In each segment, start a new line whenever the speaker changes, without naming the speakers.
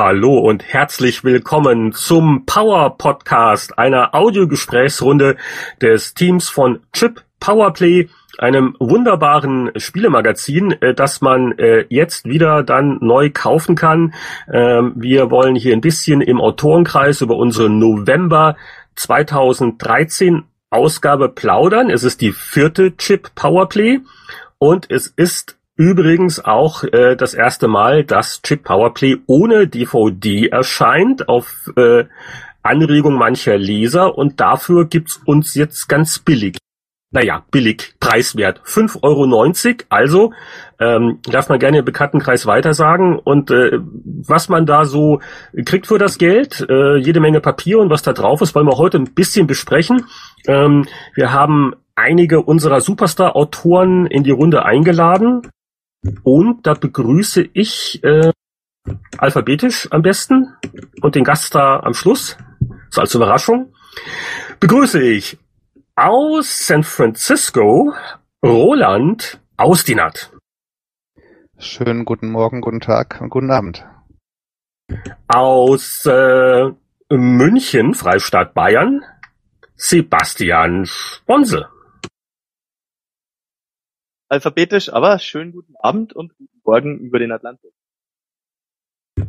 Hallo und herzlich willkommen zum Power Podcast, einer Audiogesprächsrunde des Teams von Chip Powerplay, einem wunderbaren Spielemagazin, äh, das man äh, jetzt wieder dann neu kaufen kann. Ähm, wir wollen hier ein bisschen im Autorenkreis über unsere November 2013 Ausgabe plaudern. Es ist die vierte Chip Powerplay und es ist Übrigens auch äh, das erste Mal, dass Chip Powerplay ohne DVD erscheint auf äh, Anregung mancher Leser und dafür gibt's uns jetzt ganz billig. Naja, billig, preiswert. 5,90 Euro. Also ähm, darf man gerne im Bekanntenkreis weitersagen. Und äh, was man da so kriegt für das Geld, äh, jede Menge Papier und was da drauf ist, wollen wir heute ein bisschen besprechen. Ähm, wir haben einige unserer Superstar-Autoren in die Runde eingeladen. Und da begrüße ich äh, alphabetisch am besten und den Gast da am Schluss, so als Überraschung, begrüße ich aus San Francisco Roland Austinat.
Schönen guten Morgen, guten Tag und guten Abend.
Aus äh, München, Freistaat Bayern, Sebastian Sponsel
alphabetisch, aber schönen guten Abend und guten Morgen über den Atlantik.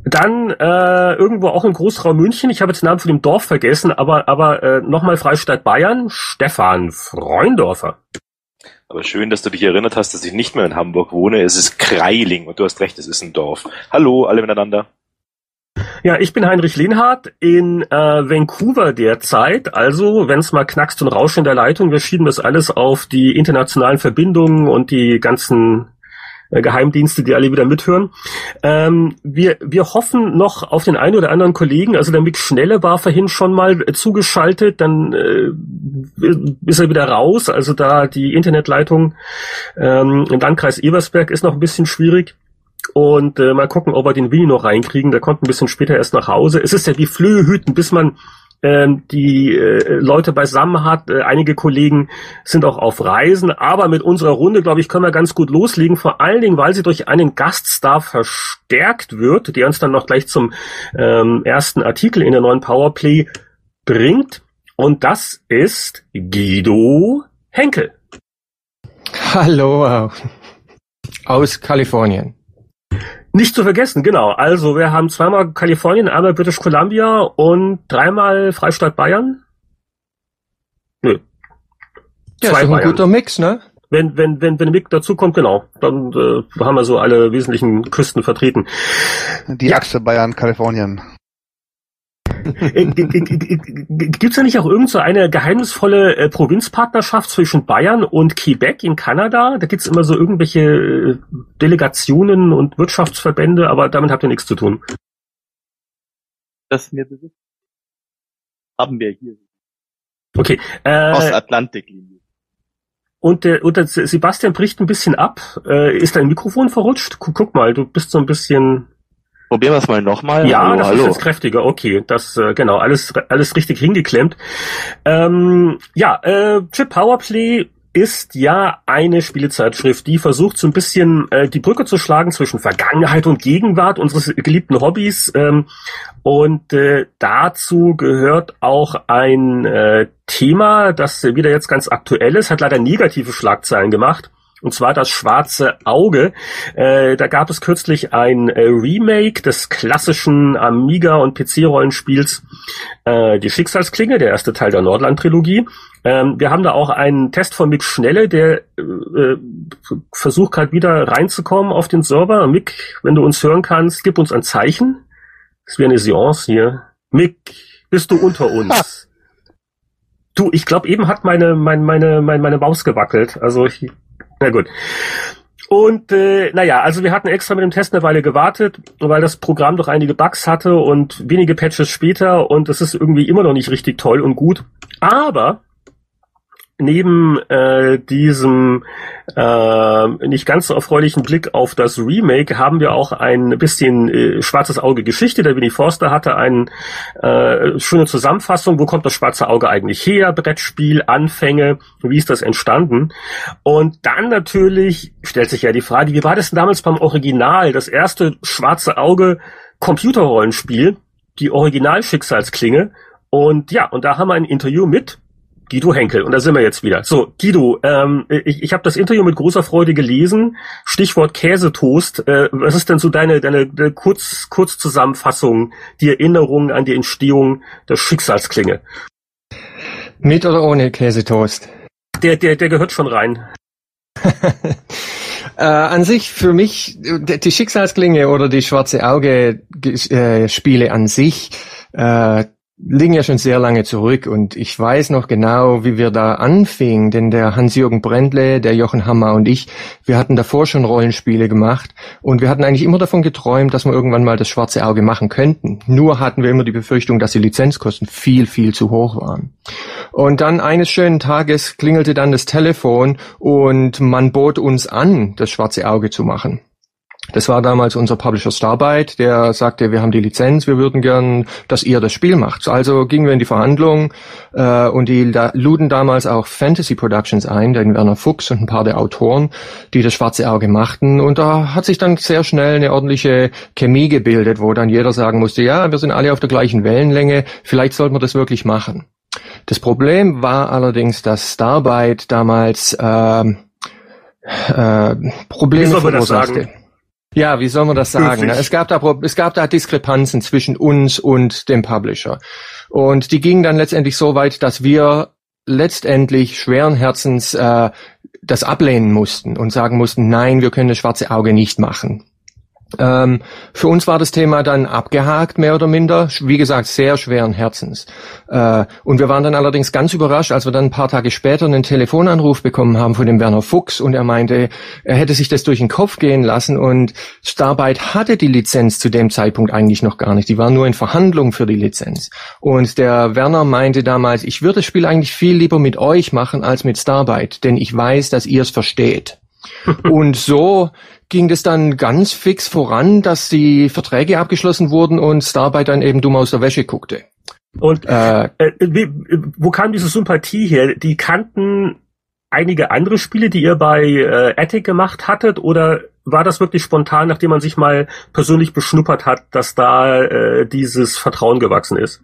Dann äh, irgendwo auch im Großraum München, ich habe jetzt den Namen von dem Dorf vergessen, aber, aber äh, nochmal Freistaat Bayern, Stefan Freundorfer.
Aber schön, dass du dich erinnert hast, dass ich nicht mehr in Hamburg wohne. Es ist Kreiling und du hast recht, es ist ein Dorf. Hallo, alle miteinander.
Ja, ich bin Heinrich Lehnhardt in äh, Vancouver derzeit. Also, wenn es mal knackst und rauscht in der Leitung, wir schieben das alles auf die internationalen Verbindungen und die ganzen äh, Geheimdienste, die alle wieder mithören. Ähm, wir, wir hoffen noch auf den einen oder anderen Kollegen. Also der Mick Schnelle war vorhin schon mal äh, zugeschaltet, dann äh, ist er wieder raus. Also da die Internetleitung ähm, im Landkreis Ebersberg ist noch ein bisschen schwierig. Und äh, mal gucken, ob wir den Willi noch reinkriegen. Der kommt ein bisschen später erst nach Hause. Es ist ja wie Flöhe hüten, bis man ähm, die äh, Leute beisammen hat. Äh, einige Kollegen sind auch auf Reisen, aber mit unserer Runde, glaube ich, können wir ganz gut loslegen. Vor allen Dingen, weil sie durch einen Gaststar verstärkt wird, der uns dann noch gleich zum ähm, ersten Artikel in der neuen Powerplay bringt. Und das ist Guido Henkel.
Hallo aus Kalifornien.
Nicht zu vergessen, genau. Also wir haben zweimal Kalifornien, einmal British Columbia und dreimal Freistaat Bayern.
Nö. Ja, Zwei ist ein guter Mix, ne?
Wenn, wenn, wenn, wenn Mick dazu kommt, genau, dann äh, haben wir so alle wesentlichen Küsten vertreten.
Die ja. Achse Bayern, Kalifornien.
Äh, Gibt es da nicht auch irgend so eine geheimnisvolle äh, Provinzpartnerschaft zwischen Bayern und Quebec in Kanada? Da gibt es immer so irgendwelche äh, Delegationen und Wirtschaftsverbände, aber damit habt ihr nichts zu tun.
Das mir bewusst. Haben wir hier.
Okay. Äh,
Ostatlantiklinie.
Und der, und der Sebastian bricht ein bisschen ab. Äh, ist dein Mikrofon verrutscht? Guck, guck mal, du bist so ein bisschen.
Probieren wir es mal nochmal.
Ja, hallo, das hallo. ist jetzt kräftiger. Okay, das äh, genau alles alles richtig hingeklemmt. Ähm, ja, äh, Chip Powerplay ist ja eine Spielezeitschrift, die versucht so ein bisschen äh, die Brücke zu schlagen zwischen Vergangenheit und Gegenwart unseres geliebten Hobbys. Ähm, und äh, dazu gehört auch ein äh, Thema, das wieder jetzt ganz aktuell ist, hat leider negative Schlagzeilen gemacht und zwar das Schwarze Auge. Äh, da gab es kürzlich ein äh, Remake des klassischen Amiga- und PC-Rollenspiels äh, Die Schicksalsklinge, der erste Teil der Nordland-Trilogie. Ähm, wir haben da auch einen Test von Mick Schnelle, der äh, versucht gerade wieder reinzukommen auf den Server. Mick, wenn du uns hören kannst, gib uns ein Zeichen. Das wäre eine Seance hier. Mick, bist du unter uns? Du, ich glaube, eben hat meine, meine, meine, meine, meine Maus gewackelt. Also ich na gut. Und äh, naja, also wir hatten extra mit dem Test eine Weile gewartet, weil das Programm doch einige Bugs hatte und wenige Patches später und es ist irgendwie immer noch nicht richtig toll und gut. Aber neben äh, diesem äh, nicht ganz so erfreulichen Blick auf das Remake haben wir auch ein bisschen äh, schwarzes Auge Geschichte. Der Winnie Forster hatte eine äh, schöne Zusammenfassung. Wo kommt das schwarze Auge eigentlich her? Brettspiel, Anfänge, wie ist das entstanden? Und dann natürlich stellt sich ja die Frage, wie war das denn damals beim Original? Das erste schwarze Auge Computerrollenspiel, die Originalschicksalsklinge. Und ja, und da haben wir ein Interview mit Guido Henkel. Und da sind wir jetzt wieder. So, Guido, ähm, ich, ich habe das Interview mit großer Freude gelesen. Stichwort Käsetoast. Äh, was ist denn so deine, deine, deine Kurz, Kurzzusammenfassung, die Erinnerung an die Entstehung der Schicksalsklinge?
Mit oder ohne Käsetoast?
Der, der, der gehört schon rein.
äh, an sich für mich die Schicksalsklinge oder die schwarze Auge äh, Spiele an sich äh, liegen ja schon sehr lange zurück und ich weiß noch genau, wie wir da anfingen, denn der Hans-Jürgen Brendle, der Jochen Hammer und ich, wir hatten davor schon Rollenspiele gemacht und wir hatten eigentlich immer davon geträumt, dass wir irgendwann mal das schwarze Auge machen könnten. Nur hatten wir immer die Befürchtung, dass die Lizenzkosten viel, viel zu hoch waren. Und dann eines schönen Tages klingelte dann das Telefon und man bot uns an, das schwarze Auge zu machen. Das war damals unser Publisher Starbite, der sagte, wir haben die Lizenz, wir würden gern, dass ihr das Spiel macht. Also gingen wir in die Verhandlungen äh, und die da, luden damals auch Fantasy Productions ein, den Werner Fuchs und ein paar der Autoren, die das Schwarze Auge machten. Und da hat sich dann sehr schnell eine ordentliche Chemie gebildet, wo dann jeder sagen musste, ja, wir sind alle auf der gleichen Wellenlänge, vielleicht sollten wir das wirklich machen. Das Problem war allerdings, dass Starbite damals äh, äh, Probleme verursachte. Ja, wie soll man das sagen? Ne? Es gab da, es gab da Diskrepanzen zwischen uns und dem Publisher. Und die gingen dann letztendlich so weit, dass wir letztendlich schweren Herzens äh, das ablehnen mussten und sagen mussten, nein, wir können das schwarze Auge nicht machen. Ähm, für uns war das Thema dann abgehakt, mehr oder minder. Wie gesagt, sehr schweren Herzens. Äh, und wir waren dann allerdings ganz überrascht, als wir dann ein paar Tage später einen Telefonanruf bekommen haben von dem Werner Fuchs und er meinte, er hätte sich das durch den Kopf gehen lassen und Starbite hatte die Lizenz zu dem Zeitpunkt eigentlich noch gar nicht. Die waren nur in Verhandlungen für die Lizenz. Und der Werner meinte damals, ich würde das Spiel eigentlich viel lieber mit euch machen als mit Starbite, denn ich weiß, dass ihr es versteht. und so ging das dann ganz fix voran, dass die Verträge abgeschlossen wurden und Starbite dann eben dumm aus der Wäsche guckte.
Und äh, äh, wie, wo kam diese Sympathie her? Die kannten einige andere Spiele, die ihr bei äh, Attic gemacht hattet, oder war das wirklich spontan, nachdem man sich mal persönlich beschnuppert hat, dass da äh, dieses Vertrauen gewachsen ist?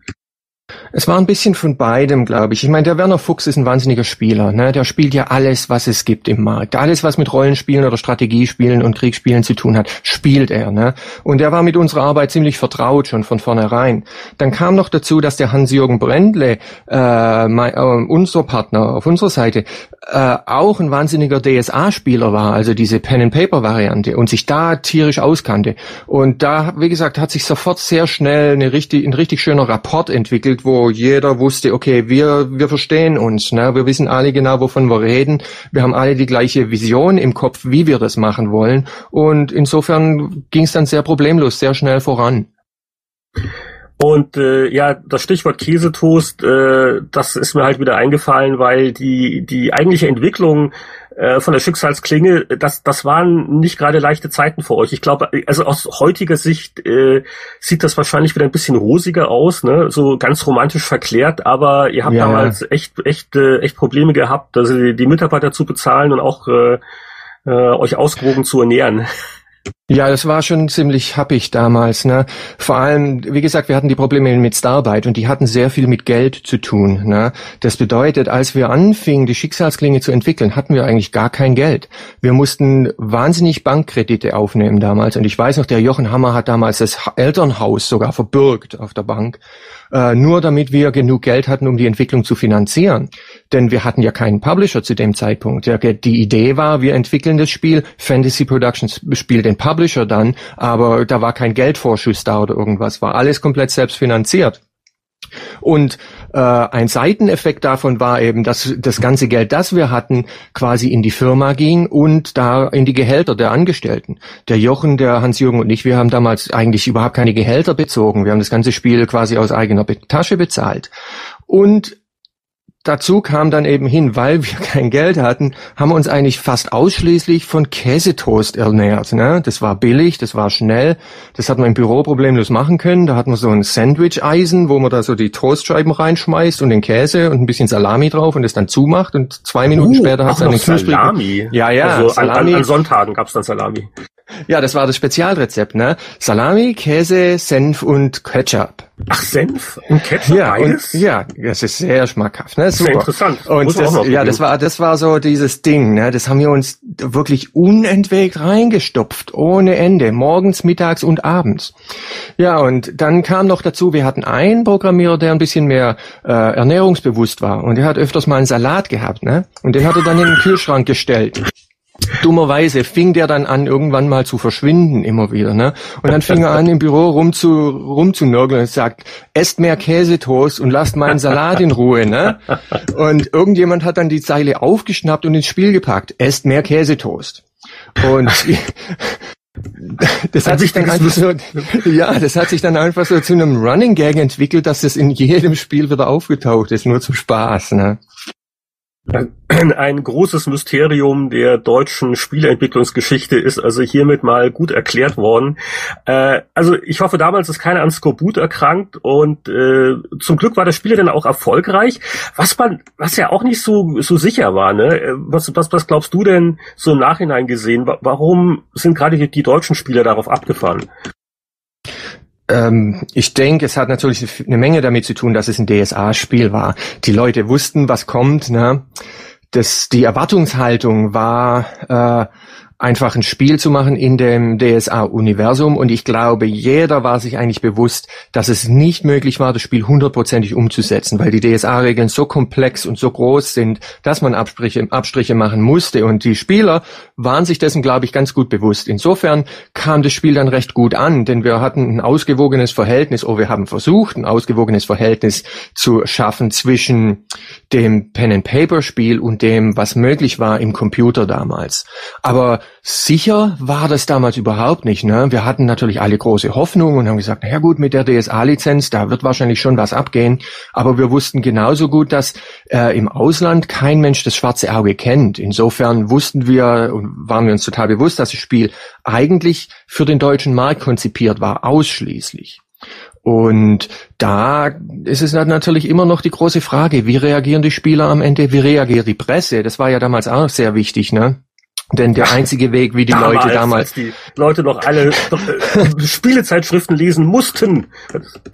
Es war ein bisschen von beidem, glaube ich. Ich meine, der Werner Fuchs ist ein wahnsinniger Spieler. Ne? Der spielt ja alles, was es gibt im Markt. Alles, was mit Rollenspielen oder Strategiespielen und Kriegsspielen zu tun hat, spielt er. Ne? Und er war mit unserer Arbeit ziemlich vertraut schon von vornherein. Dann kam noch dazu, dass der Hans-Jürgen Brendle, äh, mein, äh, unser Partner auf unserer Seite, äh, auch ein wahnsinniger DSA-Spieler war, also diese Pen-and-Paper-Variante und sich da tierisch auskannte. Und da, wie gesagt, hat sich sofort sehr schnell eine richtig, ein richtig schöner Rapport entwickelt, wo jeder wusste, okay, wir, wir verstehen uns, ne? wir wissen alle genau, wovon wir reden, wir haben alle die gleiche Vision im Kopf, wie wir das machen wollen. Und insofern ging es dann sehr problemlos, sehr schnell voran.
Und äh, ja, das Stichwort Käsetoast, äh, das ist mir halt wieder eingefallen, weil die die eigentliche Entwicklung äh, von der Schicksalsklinge, das das waren nicht gerade leichte Zeiten für euch. Ich glaube, also aus heutiger Sicht äh, sieht das wahrscheinlich wieder ein bisschen rosiger aus, ne, so ganz romantisch verklärt. Aber ihr habt ja. damals echt echt äh, echt Probleme gehabt, also die, die Mitarbeiter zu bezahlen und auch äh, äh, euch ausgewogen zu ernähren.
Ja, das war schon ziemlich happig damals. Ne? Vor allem, wie gesagt, wir hatten die Probleme mit Starbite und die hatten sehr viel mit Geld zu tun. Ne? Das bedeutet, als wir anfingen, die Schicksalsklinge zu entwickeln, hatten wir eigentlich gar kein Geld. Wir mussten wahnsinnig Bankkredite aufnehmen damals. Und ich weiß noch, der Jochen Hammer hat damals das Elternhaus sogar verbürgt auf der Bank äh, nur damit wir genug Geld hatten, um die Entwicklung zu finanzieren. Denn wir hatten ja keinen Publisher zu dem Zeitpunkt. Die Idee war, wir entwickeln das Spiel, Fantasy Productions spielt den Publisher dann, aber da war kein Geldvorschuss da oder irgendwas, war alles komplett selbst finanziert. Und äh, ein Seiteneffekt davon war eben, dass das ganze Geld, das wir hatten, quasi in die Firma ging und da in die Gehälter der Angestellten. Der Jochen, der Hans-Jürgen und ich, wir haben damals eigentlich überhaupt keine Gehälter bezogen. Wir haben das ganze Spiel quasi aus eigener Tasche bezahlt. Und Dazu kam dann eben hin, weil wir kein Geld hatten, haben wir uns eigentlich fast ausschließlich von Käsetoast ernährt. Ne? Das war billig, das war schnell, das hat man im Büro problemlos machen können. Da hatten wir so ein Sandwich-Eisen, wo man da so die Toastscheiben reinschmeißt und den Käse und ein bisschen Salami drauf und es dann zumacht und zwei Minuten uh, später hat es einen
Salami?
Ja, ja.
Also Salami. An, an, an Sonntagen gab's dann Salami.
Ja, das war das Spezialrezept, ne? Salami, Käse, Senf und Ketchup.
Ach, Senf und Ketchup
Ja,
beides?
und, ja, das ist sehr schmackhaft, ne?
Sehr
Super.
interessant.
Und
Muss
das, ja, das war, das war so dieses Ding, ne? Das haben wir uns wirklich unentwegt reingestopft, ohne Ende, morgens, mittags und abends. Ja, und dann kam noch dazu, wir hatten einen Programmierer, der ein bisschen mehr äh, ernährungsbewusst war und der hat öfters mal einen Salat gehabt, ne? Und den hat er dann in den Kühlschrank gestellt. Dummerweise fing der dann an, irgendwann mal zu verschwinden, immer wieder, ne? Und dann fing er an, im Büro rum zu, rumzunörgeln und sagt, esst mehr Käsetoast und lasst meinen Salat in Ruhe, ne? Und irgendjemand hat dann die Zeile aufgeschnappt und ins Spiel gepackt, esst mehr Käsetoast. Und das hat sich dann einfach so, ja, das hat sich dann einfach so zu einem Running Gag entwickelt, dass das in jedem Spiel wieder aufgetaucht ist, nur zum Spaß, ne?
Ein großes Mysterium der deutschen Spieleentwicklungsgeschichte ist also hiermit mal gut erklärt worden. Äh, also ich hoffe, damals ist keiner an Skorbut erkrankt und äh, zum Glück war das Spiel dann auch erfolgreich, was man, was ja auch nicht so so sicher war. Ne? Äh, Was, was, was glaubst du denn so im Nachhinein gesehen? Wa- Warum sind gerade die, die deutschen Spieler darauf abgefahren?
Ähm, ich denke, es hat natürlich eine Menge damit zu tun, dass es ein DSA-Spiel war. Die Leute wussten, was kommt. Ne? Das, die Erwartungshaltung war, äh, einfach ein Spiel zu machen in dem DSA-Universum. Und ich glaube, jeder war sich eigentlich bewusst, dass es nicht möglich war, das Spiel hundertprozentig umzusetzen, weil die DSA-Regeln so komplex und so groß sind, dass man Abstriche, Abstriche machen musste. Und die Spieler waren sich dessen, glaube ich, ganz gut bewusst. Insofern kam das Spiel dann recht gut an, denn wir hatten ein ausgewogenes Verhältnis, oh, wir haben versucht, ein ausgewogenes Verhältnis zu schaffen zwischen dem Pen-and-Paper-Spiel und dem, was möglich war im Computer damals. Aber sicher war das damals überhaupt nicht. Ne? Wir hatten natürlich alle große Hoffnung und haben gesagt, na ja gut, mit der DSA-Lizenz, da wird wahrscheinlich schon was abgehen. Aber wir wussten genauso gut, dass äh, im Ausland kein Mensch das schwarze Auge kennt. Insofern wussten wir und waren wir uns total bewusst, dass das Spiel eigentlich für den deutschen Markt konzipiert war, ausschließlich. Und da ist es natürlich immer noch die große Frage, wie reagieren die Spieler am Ende, wie reagiert die Presse? Das war ja damals auch sehr wichtig, ne? Denn der einzige Weg, wie die
damals,
Leute damals
als die Leute noch alle äh, Spielezeitschriften lesen mussten.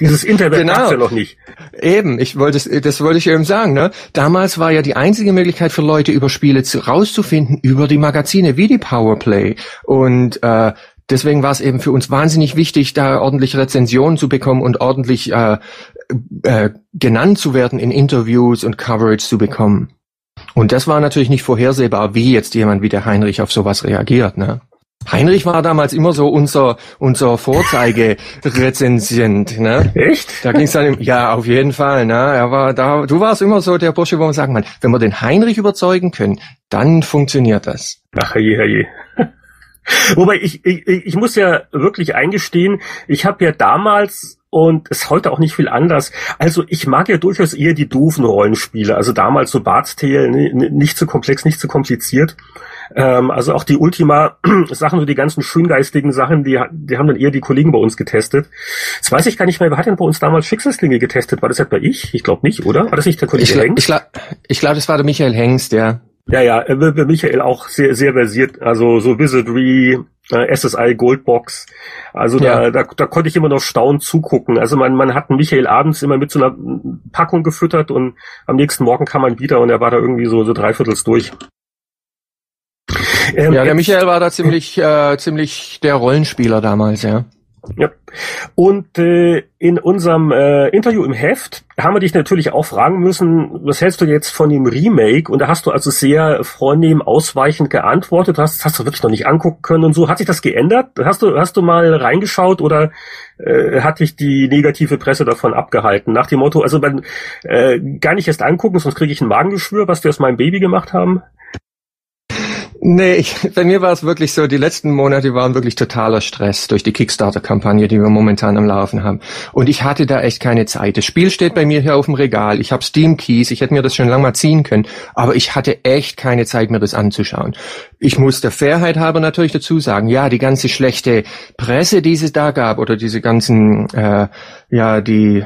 Dieses Internet
Genau.
gab's ja noch nicht.
Eben, ich wollte das wollte ich eben sagen, ne? Damals war ja die einzige Möglichkeit für Leute über Spiele zu, rauszufinden über die Magazine wie die Powerplay und äh, Deswegen war es eben für uns wahnsinnig wichtig, da ordentlich Rezensionen zu bekommen und ordentlich äh, äh, genannt zu werden in Interviews und Coverage zu bekommen. Und das war natürlich nicht vorhersehbar, wie jetzt jemand wie der Heinrich auf sowas reagiert. Ne? Heinrich war damals immer so unser unser Vorzeigerezensient, ne?
Echt?
Da ging's dann, im, ja, auf jeden Fall, ne? Er war da, du warst immer so der Bursche, wo man sagen kann, wenn wir den Heinrich überzeugen können, dann funktioniert das.
Ach je, je. Wobei ich, ich, ich muss ja wirklich eingestehen, ich habe ja damals und ist heute auch nicht viel anders. Also ich mag ja durchaus eher die doofen Rollenspiele. Also damals so Bart's Tale, ne, nicht zu komplex, nicht zu kompliziert. Ähm, also auch die Ultima-Sachen, so die ganzen schöngeistigen Sachen, die, die haben dann eher die Kollegen bei uns getestet. Jetzt weiß ich gar nicht mehr, wer hat denn bei uns damals Schicksalsklinge getestet? War das etwa ich? Ich glaube nicht, oder? War das nicht der Kollege
Ich,
Hengst?
ich, gla- ich glaube, das war der Michael Hengst, der.
Ja, ja, Michael auch sehr, sehr versiert. Also so Wizardry, äh, SSI Goldbox. Also da,
Ja.
da, da konnte ich immer noch staunend zugucken. Also man, man hat Michael abends immer mit so einer Packung gefüttert und am nächsten Morgen kam man wieder und er war da irgendwie so, so dreiviertels durch. Ähm,
Ja, der Michael war da ziemlich, äh, ziemlich der Rollenspieler damals, ja.
Ja. Und äh, in unserem äh, Interview im Heft haben wir dich natürlich auch fragen müssen, was hältst du jetzt von dem Remake? Und da hast du also sehr vornehm ausweichend geantwortet, hast, hast du wirklich noch nicht angucken können und so. Hat sich das geändert? Hast du, hast du mal reingeschaut oder äh, hat dich die negative Presse davon abgehalten? Nach dem Motto, also man, äh, gar nicht erst angucken, sonst kriege ich ein Magengeschwür, was wir aus meinem Baby gemacht haben.
Nee, ich, bei mir war es wirklich so, die letzten Monate waren wirklich totaler Stress durch die Kickstarter-Kampagne, die wir momentan am Laufen haben. Und ich hatte da echt keine Zeit. Das Spiel steht bei mir hier auf dem Regal. Ich habe Steam-Keys, ich hätte mir das schon lange mal ziehen können, aber ich hatte echt keine Zeit, mir das anzuschauen. Ich muss der Fairheit halber natürlich dazu sagen, ja, die ganze schlechte Presse, die es da gab, oder diese ganzen, äh, ja, die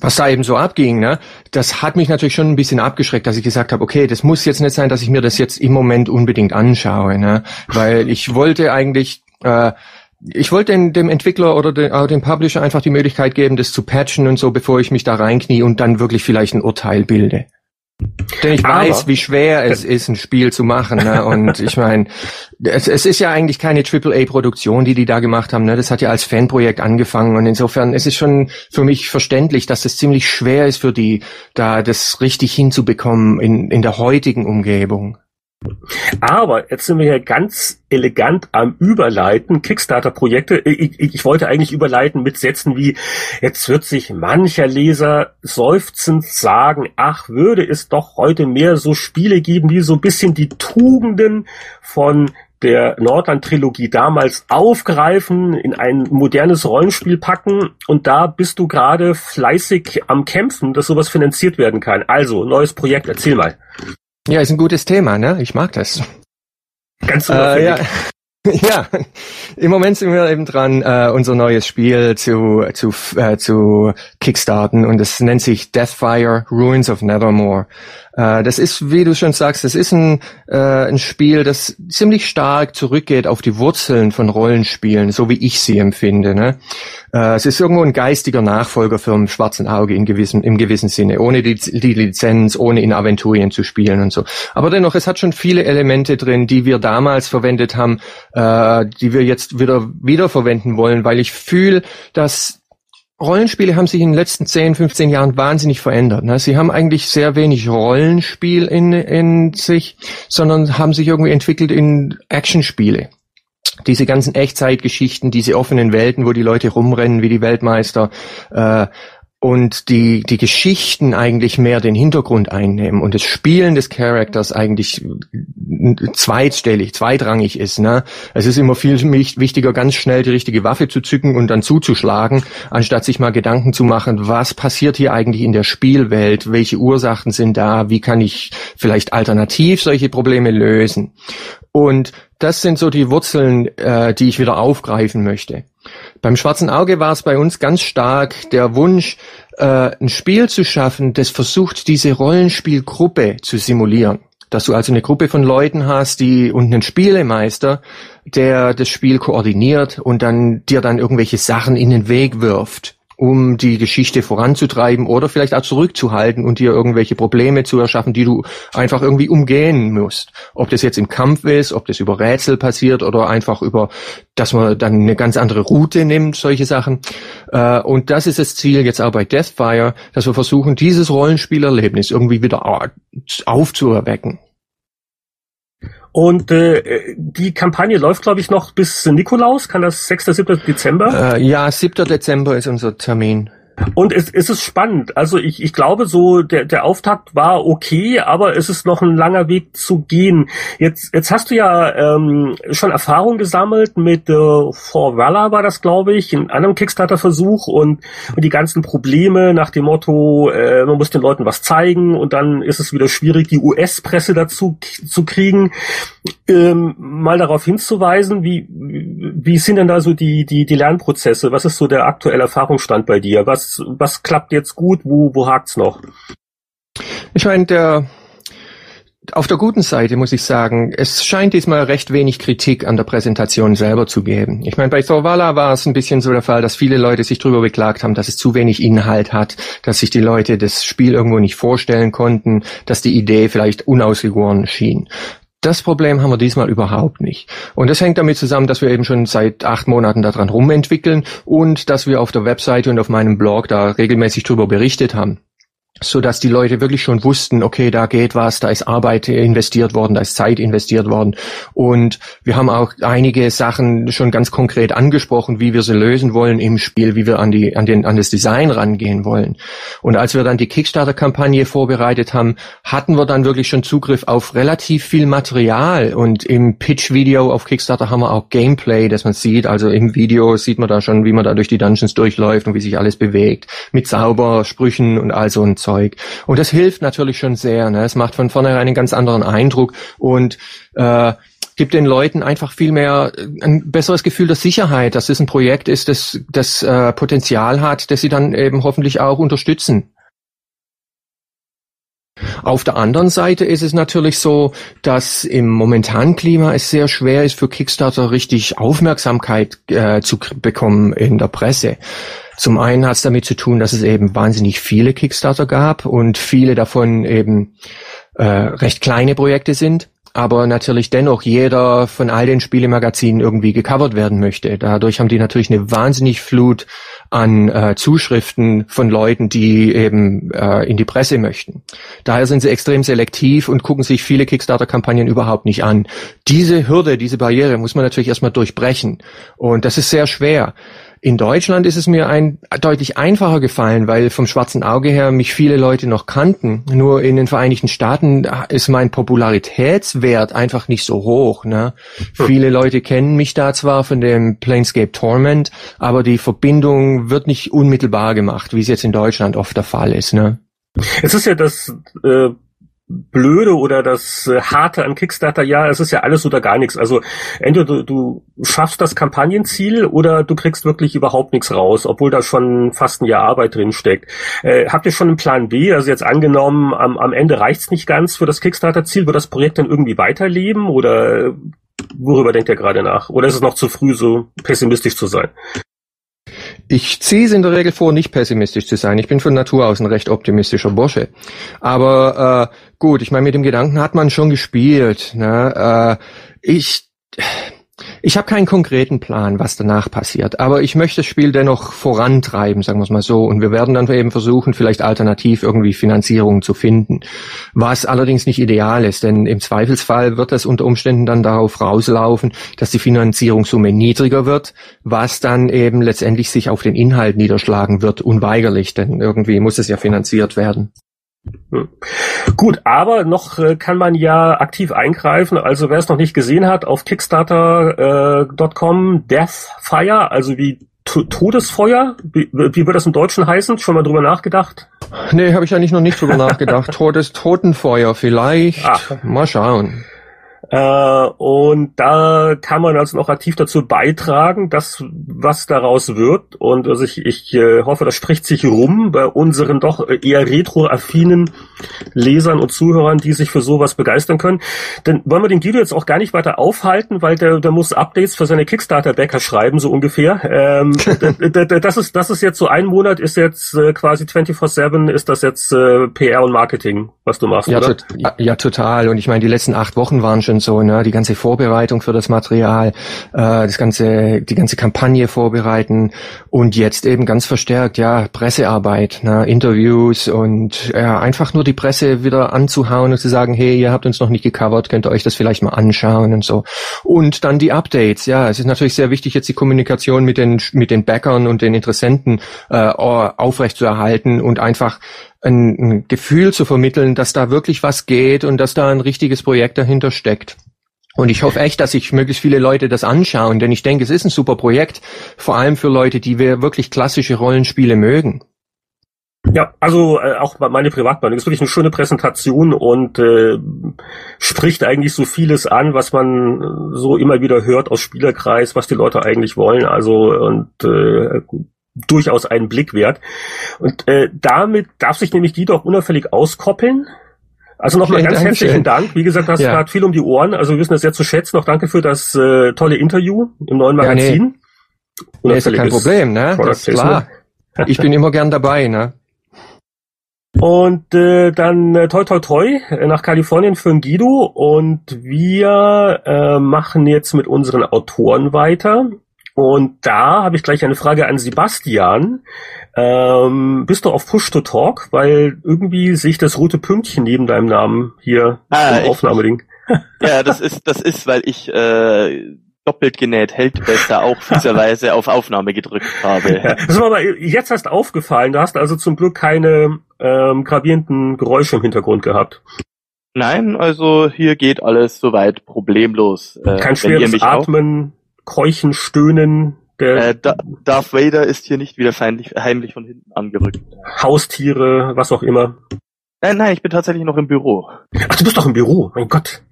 was da eben so abging, ne, das hat mich natürlich schon ein bisschen abgeschreckt, dass ich gesagt habe, okay, das muss jetzt nicht sein, dass ich mir das jetzt im Moment unbedingt anschaue, ne, weil ich wollte eigentlich Äh, ich wollte dem, dem Entwickler oder dem, äh, dem Publisher einfach die Möglichkeit geben, das zu patchen und so, bevor ich mich da reinknie und dann wirklich vielleicht ein Urteil bilde. Denn ich
Aber-
weiß, wie schwer es ist, ein Spiel zu machen. Ne? Und ich meine, es, es ist ja eigentlich keine AAA-Produktion, die die da gemacht haben. Ne? Das hat ja als Fanprojekt angefangen. Und insofern ist es schon für mich verständlich, dass es ziemlich schwer ist für die, da das richtig hinzubekommen in, in der heutigen Umgebung.
Aber jetzt sind wir ja ganz elegant am Überleiten. Kickstarter-Projekte. Ich, ich, wollte eigentlich überleiten mit Sätzen wie, jetzt wird sich mancher Leser seufzend sagen, ach, würde es doch heute mehr so Spiele geben, die so ein bisschen die Tugenden von der Nordland-Trilogie damals aufgreifen, in ein modernes Rollenspiel packen und da bist du gerade fleißig am Kämpfen, dass sowas finanziert werden kann. Also, neues Projekt, erzähl mal.
Ja, ist ein gutes Thema, ne? Ich mag das.
Ganz
Äh, ja. ja, im Moment sind wir eben dran, äh, unser neues Spiel zu, zu, äh, zu kickstarten und es nennt sich Deathfire Ruins of Nevermore. Äh, das ist, wie du schon sagst, das ist ein, äh, ein Spiel, das ziemlich stark zurückgeht auf die Wurzeln von Rollenspielen, so wie ich sie empfinde. Ne? Äh, es ist irgendwo ein geistiger Nachfolger für ein schwarzen Auge in gewissen, im gewissen Sinne, ohne die, die Lizenz, ohne in Aventurien zu spielen und so. Aber dennoch, es hat schon viele Elemente drin, die wir damals verwendet haben, äh, die wir jetzt wieder wiederverwenden wollen, weil ich fühle, dass Rollenspiele haben sich in den letzten 10, 15 Jahren wahnsinnig verändert. Ne? Sie haben eigentlich sehr wenig Rollenspiel in, in sich, sondern haben sich irgendwie entwickelt in Actionspiele. Diese ganzen Echtzeitgeschichten, diese offenen Welten, wo die Leute rumrennen wie die Weltmeister äh, und die, die Geschichten eigentlich mehr den Hintergrund einnehmen und das Spielen des Charakters eigentlich zweitstellig, zweitrangig ist. Ne? Es ist immer viel wichtiger, ganz schnell die richtige Waffe zu zücken und dann zuzuschlagen, anstatt sich mal Gedanken zu machen, was passiert hier eigentlich in der Spielwelt, welche Ursachen sind da, wie kann ich vielleicht alternativ solche Probleme lösen. Und das sind so die Wurzeln, äh, die ich wieder aufgreifen möchte. Beim Schwarzen Auge war es bei uns ganz stark der Wunsch, äh, ein Spiel zu schaffen, das versucht, diese Rollenspielgruppe zu simulieren. Dass du also eine Gruppe von Leuten hast, die und einen Spielemeister, der das Spiel koordiniert und dann dir dann irgendwelche Sachen in den Weg wirft, um die Geschichte voranzutreiben oder vielleicht auch zurückzuhalten und dir irgendwelche Probleme zu erschaffen, die du einfach irgendwie umgehen musst. Ob das jetzt im Kampf ist, ob das über Rätsel passiert oder einfach über, dass man dann eine ganz andere Route nimmt, solche Sachen. Äh, Und das ist das Ziel jetzt auch bei Deathfire, dass wir versuchen, dieses Rollenspielerlebnis irgendwie wieder au- aufzuerwecken.
Und äh, die Kampagne läuft, glaube ich, noch bis Nikolaus. Kann das 6. 7. Dezember?
Äh, ja, 7. Dezember ist unser Termin.
Und es, es ist spannend. Also ich, ich glaube, so der, der Auftakt war okay, aber es ist noch ein langer Weg zu gehen. Jetzt, jetzt hast du ja ähm, schon Erfahrung gesammelt mit äh, For Valor war das, glaube ich, in einem Kickstarter-Versuch und, und die ganzen Probleme nach dem Motto, äh, man muss den Leuten was zeigen und dann ist es wieder schwierig, die US-Presse dazu zu kriegen. Ähm, mal darauf hinzuweisen, wie, wie sind denn da so die, die, die Lernprozesse? Was ist so der aktuelle Erfahrungsstand bei dir? Was, was klappt jetzt gut? Wo, wo hakt's noch?
Ich meine, der auf der guten Seite muss ich sagen, es scheint diesmal recht wenig Kritik an der Präsentation selber zu geben. Ich meine, bei Thorvala war es ein bisschen so der Fall, dass viele Leute sich darüber beklagt haben, dass es zu wenig Inhalt hat, dass sich die Leute das Spiel irgendwo nicht vorstellen konnten, dass die Idee vielleicht unausgegoren schien. Das Problem haben wir diesmal überhaupt nicht. Und das hängt damit zusammen, dass wir eben schon seit acht Monaten daran rumentwickeln und dass wir auf der Webseite und auf meinem Blog da regelmäßig drüber berichtet haben so dass die Leute wirklich schon wussten, okay, da geht was, da ist Arbeit investiert worden, da ist Zeit investiert worden. Und wir haben auch einige Sachen schon ganz konkret angesprochen, wie wir sie lösen wollen im Spiel, wie wir an die, an den, an das Design rangehen wollen. Und als wir dann die Kickstarter-Kampagne vorbereitet haben, hatten wir dann wirklich schon Zugriff auf relativ viel Material. Und im Pitch-Video auf Kickstarter haben wir auch Gameplay, das man sieht. Also im Video sieht man da schon, wie man da durch die Dungeons durchläuft und wie sich alles bewegt. Mit Zaubersprüchen und all so ein Zeug. Und das hilft natürlich schon sehr. Ne? Es macht von vornherein einen ganz anderen Eindruck und äh, gibt den Leuten einfach viel mehr äh, ein besseres Gefühl der Sicherheit, dass es ein Projekt ist, das das äh, Potenzial hat, das sie dann eben hoffentlich auch unterstützen. Auf der anderen Seite ist es natürlich so, dass im momentanen Klima es sehr schwer ist, für Kickstarter richtig Aufmerksamkeit äh, zu bekommen in der Presse. Zum einen hat es damit zu tun, dass es eben wahnsinnig viele Kickstarter gab und viele davon eben äh, recht kleine Projekte sind aber natürlich dennoch jeder von all den Spielemagazinen irgendwie gecovert werden möchte. Dadurch haben die natürlich eine wahnsinnig Flut an äh, Zuschriften von Leuten, die eben äh, in die Presse möchten. Daher sind sie extrem selektiv und gucken sich viele Kickstarter-Kampagnen überhaupt nicht an. Diese Hürde, diese Barriere muss man natürlich erstmal durchbrechen. Und das ist sehr schwer. In Deutschland ist es mir ein, deutlich einfacher gefallen, weil vom schwarzen Auge her mich viele Leute noch kannten. Nur in den Vereinigten Staaten ist mein Popularitätswert einfach nicht so hoch. Ne? Hm. Viele Leute kennen mich da zwar von dem Planescape Torment, aber die Verbindung wird nicht unmittelbar gemacht, wie es jetzt in Deutschland oft der Fall ist. Ne?
Es ist ja das äh, Blöde oder das äh, Harte an Kickstarter, ja, es ist ja alles oder gar nichts. Also entweder du, du schaffst das Kampagnenziel oder du kriegst wirklich überhaupt nichts raus, obwohl da schon fast ein Jahr Arbeit drin steckt. Äh, habt ihr schon einen Plan B? Also jetzt angenommen, am, am Ende reicht's nicht ganz für das Kickstarter-Ziel, wird das Projekt dann irgendwie weiterleben oder worüber denkt ihr gerade nach? Oder ist es noch zu früh, so pessimistisch zu sein?
Ich ziehe es in der Regel vor, nicht pessimistisch zu sein. Ich bin von Natur aus ein recht optimistischer Bursche. Aber äh, gut, ich meine, mit dem Gedanken hat man schon gespielt. Ne? Äh, ich ich habe keinen konkreten Plan, was danach passiert, aber ich möchte das Spiel dennoch vorantreiben, sagen wir es mal so. Und wir werden dann eben versuchen, vielleicht alternativ irgendwie Finanzierungen zu finden. Was allerdings nicht ideal ist, denn im Zweifelsfall wird das unter Umständen dann darauf rauslaufen, dass die Finanzierungssumme niedriger wird, was dann eben letztendlich sich auf den Inhalt niederschlagen wird, unweigerlich, denn irgendwie muss es ja finanziert werden.
Hm. Gut, aber noch äh, kann man ja aktiv eingreifen. Also wer es noch nicht gesehen hat, auf Kickstarter.com äh, Deathfire, also wie T Todesfeuer, wie, wie wird das im Deutschen heißen? Schon mal drüber nachgedacht?
Nee, habe ich eigentlich noch nicht drüber nachgedacht. Todes Totenfeuer vielleicht. Ach. Mal schauen.
Äh, und da kann man also noch aktiv dazu beitragen, dass was daraus wird. Und also ich, ich äh, hoffe, das spricht sich rum bei unseren doch eher retro-affinen Lesern und Zuhörern, die sich für sowas begeistern können. Denn wollen wir den Guido jetzt auch gar nicht weiter aufhalten, weil der, der muss Updates für seine Kickstarter-Bäcker schreiben, so ungefähr. Ähm, das ist, das ist jetzt so ein Monat, ist jetzt äh, quasi 24-7, ist das jetzt äh, PR und Marketing, was du machst,
ja,
oder?
Ja, total. Und ich meine, die letzten acht Wochen waren schon so, ne, die ganze Vorbereitung für das Material, äh, das ganze, die ganze Kampagne vorbereiten und jetzt eben ganz verstärkt, ja, Pressearbeit, ne, Interviews und ja, einfach nur die Presse wieder anzuhauen und zu sagen, hey, ihr habt uns noch nicht gecovert, könnt ihr euch das vielleicht mal anschauen und so. Und dann die Updates, ja, es ist natürlich sehr wichtig, jetzt die Kommunikation mit den, mit den Backern und den Interessenten äh, aufrechtzuerhalten und einfach ein, ein Gefühl zu vermitteln, dass da wirklich was geht und dass da ein richtiges Projekt dahinter steckt. Und ich hoffe echt, dass sich möglichst viele Leute das anschauen, denn ich denke, es ist ein super Projekt, vor allem für Leute, die wirklich klassische Rollenspiele mögen.
Ja, also äh, auch meine Privatmeinung ist wirklich eine schöne Präsentation und äh, spricht eigentlich so vieles an, was man so immer wieder hört aus Spielerkreis, was die Leute eigentlich wollen. Also und äh, durchaus einen Blick wert. Und äh, damit darf sich nämlich die doch unauffällig auskoppeln. Also nochmal ganz Dankeschön. herzlichen Dank. Wie gesagt, hast ja. gerade viel um die Ohren. Also wir wissen das sehr zu schätzen. Noch danke für das äh, tolle Interview im neuen Magazin.
Ja, nee. nee, ist ja kein Problem, ne? Das ist klar. Ich bin immer gern dabei, ne?
Und äh, dann äh, toi toi toi äh, nach Kalifornien für den Guido und wir äh, machen jetzt mit unseren Autoren weiter. Und da habe ich gleich eine Frage an Sebastian. Ähm, bist du auf Push to Talk? Weil irgendwie sehe ich das rote Pünktchen neben deinem Namen hier ah, im Aufnahmeding.
Ja, das ist, das ist, weil ich äh, doppelt genäht hält besser auch fieserweise auf Aufnahme gedrückt habe.
Ja, das aber jetzt erst aufgefallen. Du hast also zum Glück keine ähm, gravierenden Geräusche im Hintergrund gehabt.
Nein, also hier geht alles soweit problemlos.
Äh, Kein schweres Atmen, Keuchen, Stöhnen.
Der äh, da Darth Vader ist hier nicht wieder feindlich, heimlich von hinten angerückt.
Haustiere, was auch immer.
Nein, nein, ich bin tatsächlich noch im Büro.
Ach, du bist doch im Büro, mein Gott.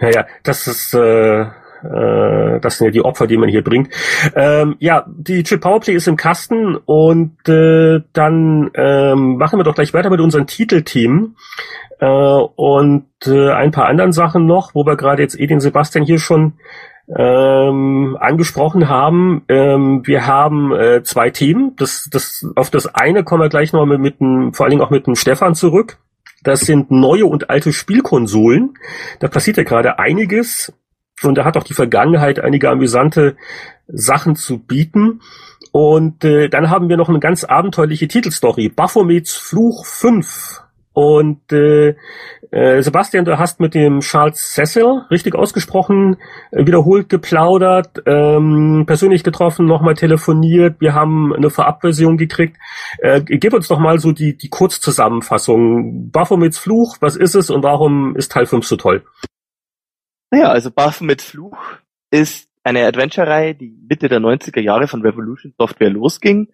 Naja, das ist, äh, Äh, das sind ja die Opfer, die man hier bringt. Ähm, ja, die Chip Powerplay ist im Kasten und äh, dann ähm, machen wir doch gleich weiter mit unseren Titelteam äh, und äh, ein paar anderen Sachen noch, wo wir gerade jetzt eh den Sebastian hier schon ähm, angesprochen haben. Ähm, wir haben äh, zwei Themen. Das, das, auf das eine kommen wir gleich noch mit, mit dem, vor allen Dingen auch mit dem Stefan zurück. Das sind neue und alte Spielkonsolen. Da passiert ja gerade einiges. Und da hat auch die Vergangenheit einige amüsante Sachen zu bieten. Und äh, dann haben wir noch eine ganz abenteuerliche Titelstory. Baphomets Fluch 5 und äh, äh, Sebastian, du hast mit dem Charles Cecil, richtig ausgesprochen, äh, wiederholt geplaudert, ähm, persönlich getroffen, nochmal telefoniert. Wir haben eine Vorabversion gekriegt. Äh, gib uns doch mal so die, die Kurzzusammenfassung. Baphomets Fluch, was ist es und warum ist Teil 5 so toll?
Naja, also Baphomets Fluch ist eine Adventure-Reihe, die Mitte der 90er Jahre von Revolution Software losging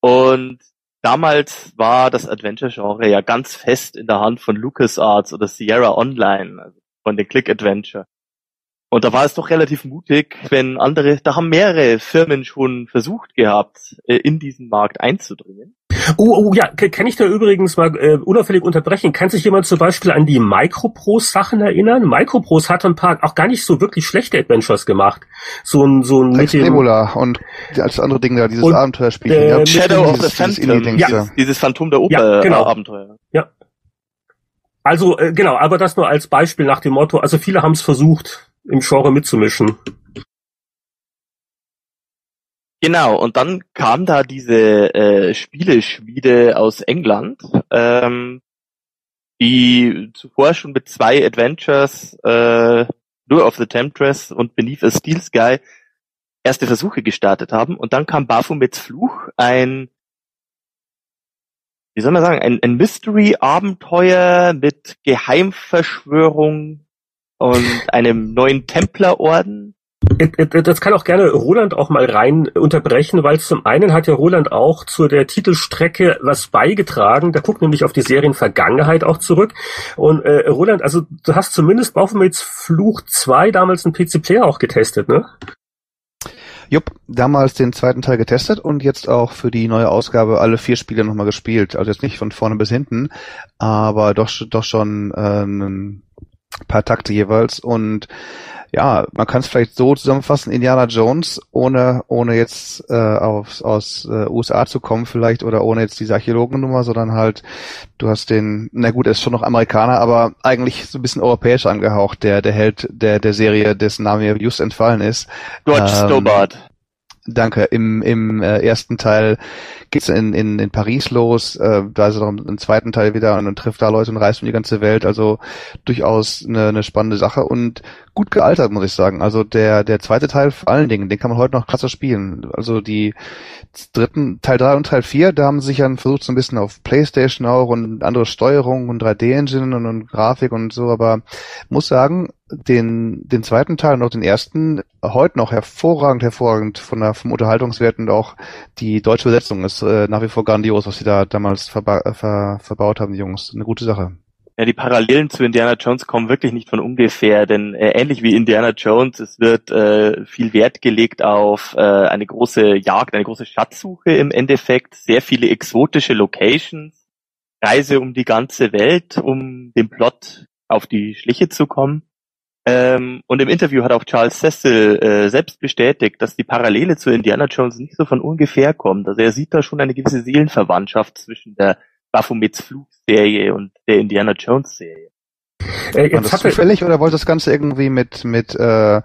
und damals war das Adventure-Genre ja ganz fest in der Hand von LucasArts oder Sierra Online, also von den Click-Adventure. Und da war es doch relativ mutig, wenn andere, da haben mehrere Firmen schon versucht gehabt, äh, in diesen Markt einzudringen.
Oh, oh ja, kann ich da übrigens mal äh, unauffällig unterbrechen? Kann sich jemand zum Beispiel an die Microprose-Sachen erinnern? Microprose hat ein paar auch gar nicht so wirklich schlechte Adventures gemacht. So ein so ein
mit dem, und als andere Dinge da, dieses und, Abenteuerspiel.
Äh, ja, Shadow of the Phantom, ja. dieses Phantom der Oper ja, genau. Abenteuer.
Ja. Also äh, genau, aber das nur als Beispiel nach dem Motto. Also viele haben es versucht im Genre mitzumischen.
Genau, und dann kam da diese äh, Spieleschmiede aus England, ähm, die zuvor schon mit zwei Adventures, äh, Lure of the Temptress und Beneath a Steel Sky, erste Versuche gestartet haben. Und dann kam Baphomets Fluch, ein, wie soll man sagen, ein, ein Mystery-Abenteuer mit Geheimverschwörung und einem neuen Templerorden.
Das kann auch gerne Roland auch mal rein unterbrechen, weil zum einen hat ja Roland auch zu der Titelstrecke was beigetragen. Da guckt nämlich auf die Serienvergangenheit auch zurück. Und äh, Roland, also du hast zumindest Baphomets Fluch 2 damals einen PC-Player auch getestet, ne?
Jupp, damals den zweiten Teil getestet und jetzt auch für die neue Ausgabe alle vier Spiele nochmal gespielt. Also jetzt nicht von vorne bis hinten, aber doch, doch schon äh, paar Takte jeweils und ja, man kann es vielleicht so zusammenfassen, Indiana Jones, ohne, ohne jetzt äh, aus, aus äh, USA zu kommen vielleicht oder ohne jetzt diese Archäologennummer, sondern halt, du hast den, na gut, er ist schon noch Amerikaner, aber eigentlich so ein bisschen europäisch angehaucht, der, der Held der, der Serie, dessen Name mir just entfallen ist.
George ähm, Stobart.
Danke. Im, im äh, ersten Teil geht's in, in, in Paris los, äh, da ist er noch im zweiten Teil wieder und, und trifft da Leute und reist um die ganze Welt. Also durchaus eine, eine spannende Sache und gut gealtert, muss ich sagen. Also der, der zweite Teil vor allen Dingen, den kann man heute noch krasser spielen. Also die dritten, Teil drei und Teil vier, da haben sie sich dann versucht so ein bisschen auf Playstation auch und andere Steuerung und 3D-Engine und, und Grafik und so, aber muss sagen, den, den zweiten Teil und auch den ersten heute noch hervorragend, hervorragend von der, vom Unterhaltungswert und auch die deutsche Übersetzung ist äh, nach wie vor grandios, was sie da damals verba ver verbaut haben, die Jungs. Eine gute Sache.
Ja, die Parallelen zu Indiana Jones kommen wirklich nicht von ungefähr, denn äh, ähnlich wie Indiana Jones, es wird äh, viel Wert gelegt auf äh, eine große Jagd, eine große Schatzsuche im Endeffekt, sehr viele exotische Locations, Reise um die ganze Welt, um dem Plot auf die Schliche zu kommen. Ähm, und im Interview hat auch Charles Cecil äh, selbst bestätigt, dass die Parallele zu Indiana Jones nicht so von ungefähr kommt. Also er sieht da schon eine gewisse Seelenverwandtschaft zwischen der Baphomets Flugserie und der Indiana Jones Serie.
Äh, War das zufällig oder wollte das Ganze irgendwie mit mit äh,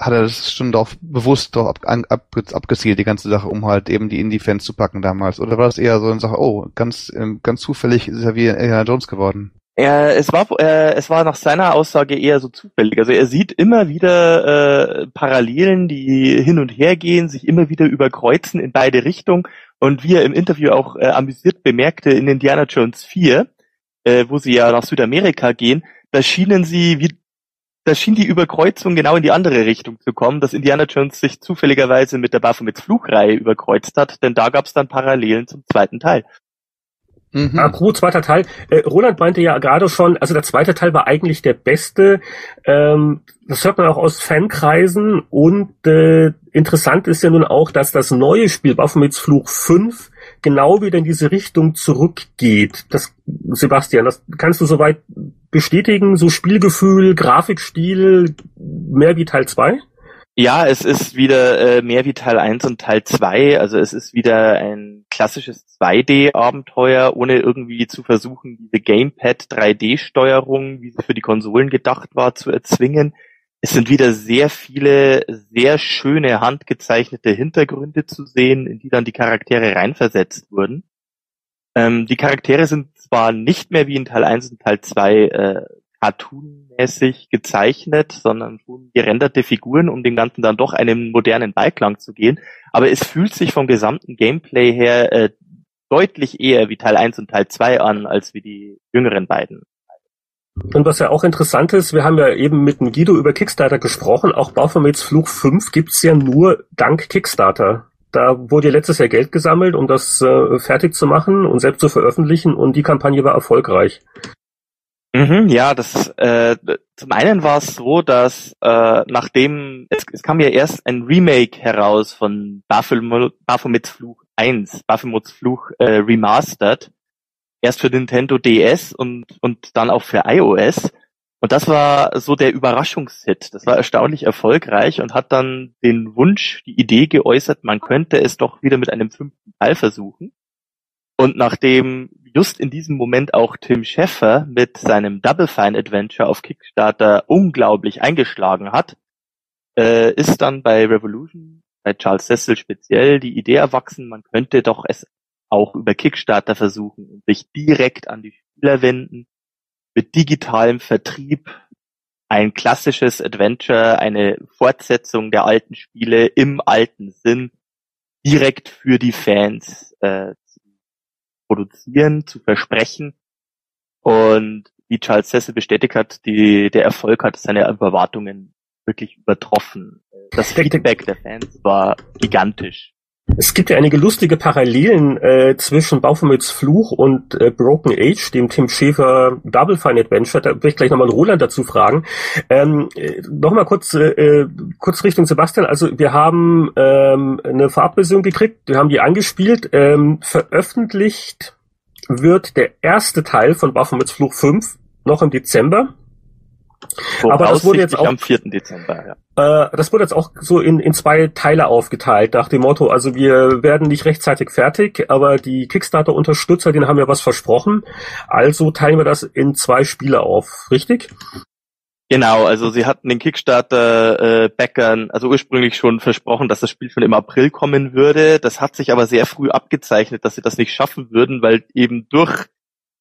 hat er das schon darauf bewusst darauf ab, ab, abgezielt, die ganze Sache, um halt eben die Indie-Fans zu packen damals? Oder war das eher so eine Sache, oh, ganz, ähm, ganz zufällig ist er wie Indiana Jones geworden?
Er, es war, äh, es war nach seiner Aussage eher so zufällig. Also er sieht immer wieder äh, Parallelen, die hin und her gehen, sich immer wieder überkreuzen in beide Richtungen. Und wie er im Interview auch äh, amüsiert bemerkte, in Indiana Jones 4, äh, wo sie ja nach Südamerika gehen, da schienen sie wie, da schien die Überkreuzung genau in die andere Richtung zu kommen, dass Indiana Jones sich zufälligerweise mit der Baphomets Fluchreihe überkreuzt hat, denn da gab es dann Parallelen zum zweiten Teil.
Mhm. Apropos zweiter Teil, äh, Roland meinte ja gerade schon, also der zweite Teil war eigentlich der beste. Ähm, das hört man auch aus Fankreisen und äh, interessant ist ja nun auch, dass das neue Spiel Baphomets Fluch 5 genau wieder in diese Richtung zurückgeht. Das, Sebastian, das kannst du soweit bestätigen? So Spielgefühl, Grafikstil, mehr wie Teil 2?
Ja, es ist wieder äh, mehr wie Teil 1 und Teil 2. Also es ist wieder ein klassisches 2D-Abenteuer, ohne irgendwie zu versuchen, diese Gamepad 3D-Steuerung, wie sie für die Konsolen gedacht war, zu erzwingen. Es sind wieder sehr viele, sehr schöne handgezeichnete Hintergründe zu sehen, in die dann die Charaktere reinversetzt wurden. Ähm, die Charaktere sind zwar nicht mehr wie in Teil 1 und Teil 2 äh, cartoonmäßig gezeichnet, sondern schon gerenderte Figuren, um dem Ganzen dann doch einen modernen Beiklang zu gehen. Aber es fühlt sich vom gesamten Gameplay her äh, deutlich eher wie Teil 1 und Teil 2 an, als wie die jüngeren beiden.
Und was ja auch interessant ist, wir haben ja eben mit dem Guido über Kickstarter gesprochen, auch Baphomets Fluch 5 gibt's ja nur dank Kickstarter. Da wurde letztes Jahr Geld gesammelt, um das äh, fertig zu machen und selbst zu veröffentlichen und die Kampagne war erfolgreich.
Mhm, ja, das äh, zum einen war es so, dass äh, nachdem es, es kam ja erst ein Remake heraus von Baphomets Fluch 1, Baphomets Fluch äh, Remastered, erst für Nintendo DS und und dann auch für iOS. Und das war so der Überraschungshit. Das war erstaunlich erfolgreich und hat dann den Wunsch, die Idee geäußert, man könnte es doch wieder mit einem fünften Teil versuchen. Und nachdem just in diesem Moment auch Tim Schäffer mit seinem Double Fine Adventure auf Kickstarter unglaublich eingeschlagen hat, äh, ist dann bei Revolution, bei Charles Cecil speziell, die Idee erwachsen, man könnte doch es auch über Kickstarter versuchen und sich direkt an die Spieler wenden, mit digitalem Vertrieb, ein klassisches Adventure, eine Fortsetzung der alten Spiele im alten Sinn, direkt für die Fans äh, produzieren, zu versprechen. Und wie Charles Cecil bestätigt hat, die, der Erfolg hat seine Erwartungen wirklich übertroffen. Das Feedback der Fans war gigantisch.
Es gibt ja einige lustige Parallelen äh, zwischen Baphomets Fluch und äh, Broken Age, dem Tim Schäfer Double Fine Adventure. Da will ich gleich nochmal Roland dazu fragen. Ähm, äh, nochmal kurz, äh, äh, kurz Richtung Sebastian. Also wir haben ähm, eine Farbversion gekriegt, wir haben die angespielt. Ähm, veröffentlicht wird der erste Teil von Baphomets Fluch 5 noch im Dezember.
Aber das wurde jetzt auch am 4. Dezember,
ja. Äh, das wurde jetzt auch so in, in zwei Teile aufgeteilt, nach dem Motto, also wir werden nicht rechtzeitig fertig, aber die Kickstarter-Unterstützer, denen haben wir was versprochen. Also teilen wir das in zwei Spiele auf, richtig?
Genau, also sie hatten den Kickstarter-Backern, äh, also ursprünglich schon versprochen, dass das Spiel schon im April kommen würde. Das hat sich aber sehr früh abgezeichnet, dass sie das nicht schaffen würden, weil eben durch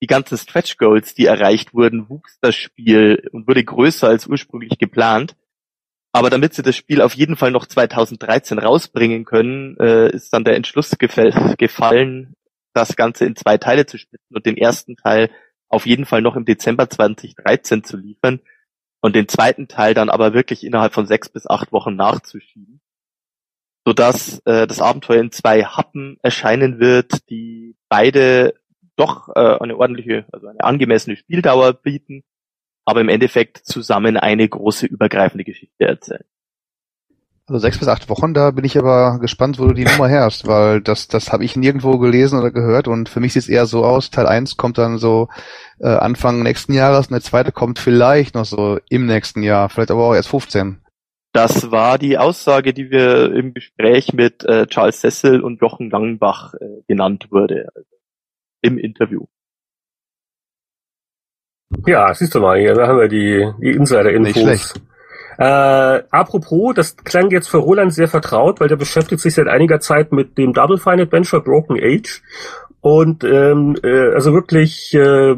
die ganzen Stretch Goals, die erreicht wurden, wuchs das Spiel und wurde größer als ursprünglich geplant. Aber damit sie das Spiel auf jeden Fall noch 2013 rausbringen können, äh, ist dann der Entschluss gefallen, das Ganze in zwei Teile zu splitten und den ersten Teil auf jeden Fall noch im Dezember 2013 zu liefern und den zweiten Teil dann aber wirklich innerhalb von sechs bis acht Wochen nachzuschieben, sodass äh, das Abenteuer in zwei Happen erscheinen wird, die beide doch äh, eine ordentliche, also eine angemessene Spieldauer bieten, aber im Endeffekt zusammen eine große übergreifende Geschichte erzählen.
Also sechs bis acht Wochen, da bin ich aber gespannt, wo du die Nummer herrschst, weil das, das habe ich nirgendwo gelesen oder gehört und für mich sieht es eher so aus, Teil 1 kommt dann so äh, Anfang nächsten Jahres und der zweite kommt vielleicht noch so im nächsten Jahr, vielleicht aber auch erst 15.
Das war die Aussage, die wir im Gespräch mit äh, Charles Sessel und Jochen Langenbach äh, genannt wurde. Also im Interview.
Ja, siehst du mal, hier da haben wir die, die Insider-Infos. Äh, apropos, das klang jetzt für Roland sehr vertraut, weil der beschäftigt sich seit einiger Zeit mit dem Double Fine Adventure Broken Age. Und ähm, äh, also wirklich äh,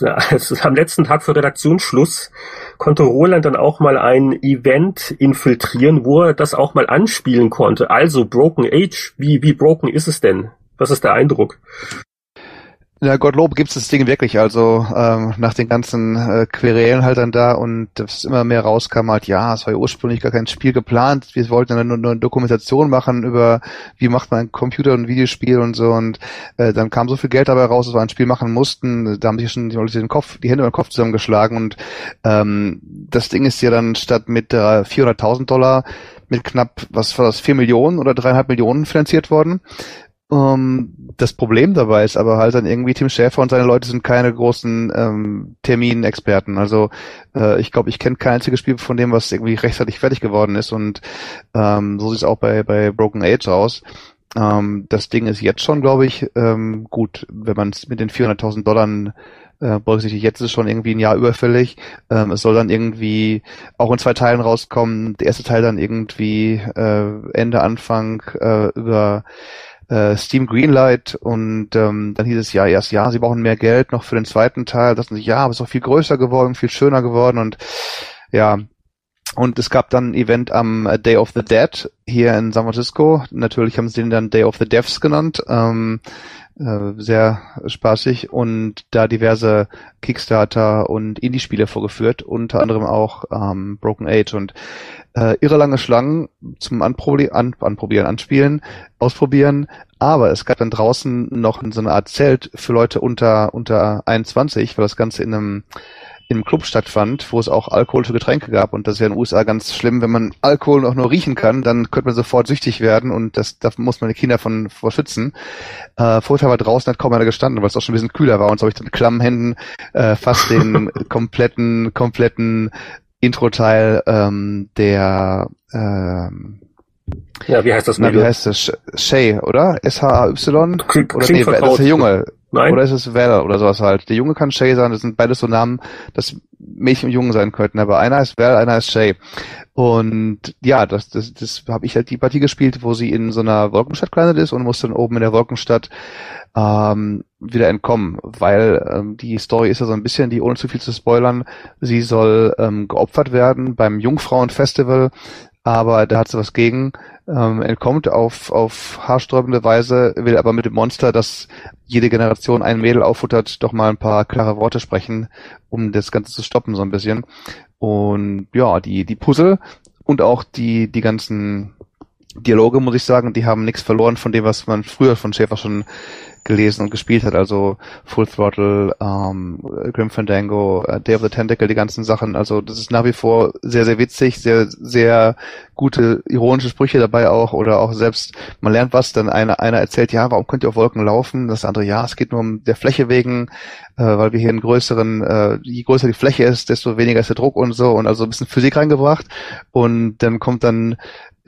am letzten Tag für Redaktionsschluss konnte Roland dann auch mal ein Event infiltrieren, wo er das auch mal anspielen konnte. Also Broken Age, wie, wie broken ist es denn? Was ist der Eindruck?
Ja, Gottlob gibt's das Ding wirklich. Also ähm, nach den ganzen äh, Querelen halt dann da und das immer mehr rauskam halt, ja, es war ja ursprünglich gar kein Spiel geplant. Wir wollten dann nur, nur eine Dokumentation machen über, wie macht man Computer- und Videospiel und so. Und äh, dann kam so viel Geld dabei raus, dass wir ein Spiel machen mussten. Da haben sich schon die Leute den Kopf, die Hände über den Kopf zusammengeschlagen. Und ähm, das Ding ist ja dann statt mit äh, 400.000 Dollar mit knapp, was war das, 4 Millionen oder dreieinhalb Millionen finanziert worden. Um, ähm, das Problem dabei ist aber halt dann irgendwie Tim Schäfer und seine Leute sind keine großen ähm, Terminexperten. Also äh, ich glaube, ich kenne kein einziges Spiel von dem, was irgendwie rechtzeitig fertig geworden ist und ähm, so sieht es auch bei, bei Broken Age aus. Ähm, das Ding ist jetzt schon, glaube ich, ähm, gut, wenn man es mit den 400.000 Dollar äh, berücksichtigt, jetzt ist es schon irgendwie ein Jahr überfällig. Ähm, es soll dann irgendwie auch in zwei Teilen rauskommen. Der erste Teil dann irgendwie äh, Ende, Anfang äh, über äh, Steam Greenlight und ähm, dann hieß es ja erst, ja, sie brauchen mehr Geld noch für den zweiten Teil. Das sind ja, aber es ist auch viel größer geworden, viel schöner geworden und ja, und es gab dann ein Event am Day of the Dead hier in San Francisco. Natürlich haben sie den dann Day of the Devs genannt. Ähm, äh, sehr spaßig und da diverse Kickstarter und Indie-Spiele vorgeführt, unter anderem auch ähm, Broken Age und äh, irre lange Schlangen zum Anprobi an, Anprobieren, Anspielen, Ausprobieren, aber es gab dann draußen noch so eine Art Zelt für Leute unter unter 21, weil das Ganze in einem im Club stattfand, wo es auch alkoholische Getränke gab. Und das ist ja in den USA ganz schlimm, wenn man Alkohol auch nur riechen kann, dann könnte man sofort süchtig werden und das, da muss man die Kinder von vor schützen. Äh, Vorteil war draußen hat kaum einer gestanden, weil es auch schon ein bisschen kühler war und so habe ich dann mit klammen Händen äh, fast den kompletten, kompletten Intro-Teil ähm, der ähm,
ja, wie heißt das?
Na, wie heißt das? Shay, oder? S-H-A-Y? Oder nee, das ist der Junge. Nein. Oder ist es Val oder sowas halt. Der Junge kann Shay sein, das sind beides so Namen, dass Mädchen und Jungen sein könnten, aber einer ist Val, einer ist Shay. Und ja, das, das, das habe ich halt die Partie gespielt, wo sie in so einer Wolkenstadt gelandet ist und muss dann oben in der Wolkenstadt ähm, wieder entkommen, weil ähm, die Story ist ja so ein bisschen, die ohne zu viel zu spoilern, sie soll ähm, geopfert werden beim Jungfrauenfestival aber da hat sie was gegen, ähm, entkommt auf, auf haarsträubende Weise, will aber mit dem Monster, das jede Generation ein Mädel auffuttert, doch mal ein paar klare Worte sprechen, um das Ganze zu stoppen so ein bisschen. Und ja, die, die Puzzle und auch die, die ganzen Dialoge, muss ich sagen, die haben nichts verloren von dem, was man früher von Schäfer schon gelesen und gespielt hat, also Full Throttle, ähm, Grim Fandango, uh, Day of the Tentacle, die ganzen Sachen. Also das ist nach wie vor sehr, sehr witzig, sehr, sehr gute ironische Sprüche dabei auch oder auch selbst, man lernt was, dann einer, einer erzählt, ja, warum könnt ihr auf Wolken laufen? Das andere, ja, es geht nur um der Fläche wegen, äh, weil wir hier einen größeren, äh, je größer die Fläche ist, desto weniger ist der Druck und so und also ein bisschen Physik reingebracht und dann kommt dann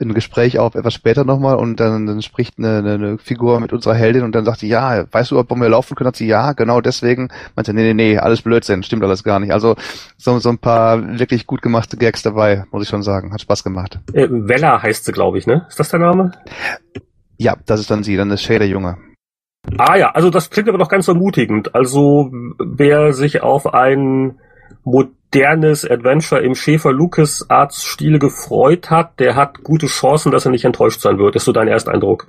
ein Gespräch auf etwas später nochmal und dann, dann spricht eine, eine Figur mit unserer Heldin und dann sagt sie, ja, weißt du, ob wir laufen können? Hat sie, ja, genau deswegen. Meinte, nee, nee, nee, alles Blödsinn, stimmt alles gar nicht. Also so, so ein paar wirklich gut gemachte Gags dabei, muss ich schon sagen. Hat Spaß gemacht.
Äh, Vella heißt sie, glaube ich, ne? Ist das der Name?
Ja, das ist dann sie, dann ist Shay der Junge.
Ah ja, also das klingt aber doch ganz ermutigend. Also wer sich auf ein modernes Adventure im Schäfer Lucas Arts Stil gefreut hat, der hat gute Chancen, dass er nicht enttäuscht sein wird. Ist so dein Ersteindruck?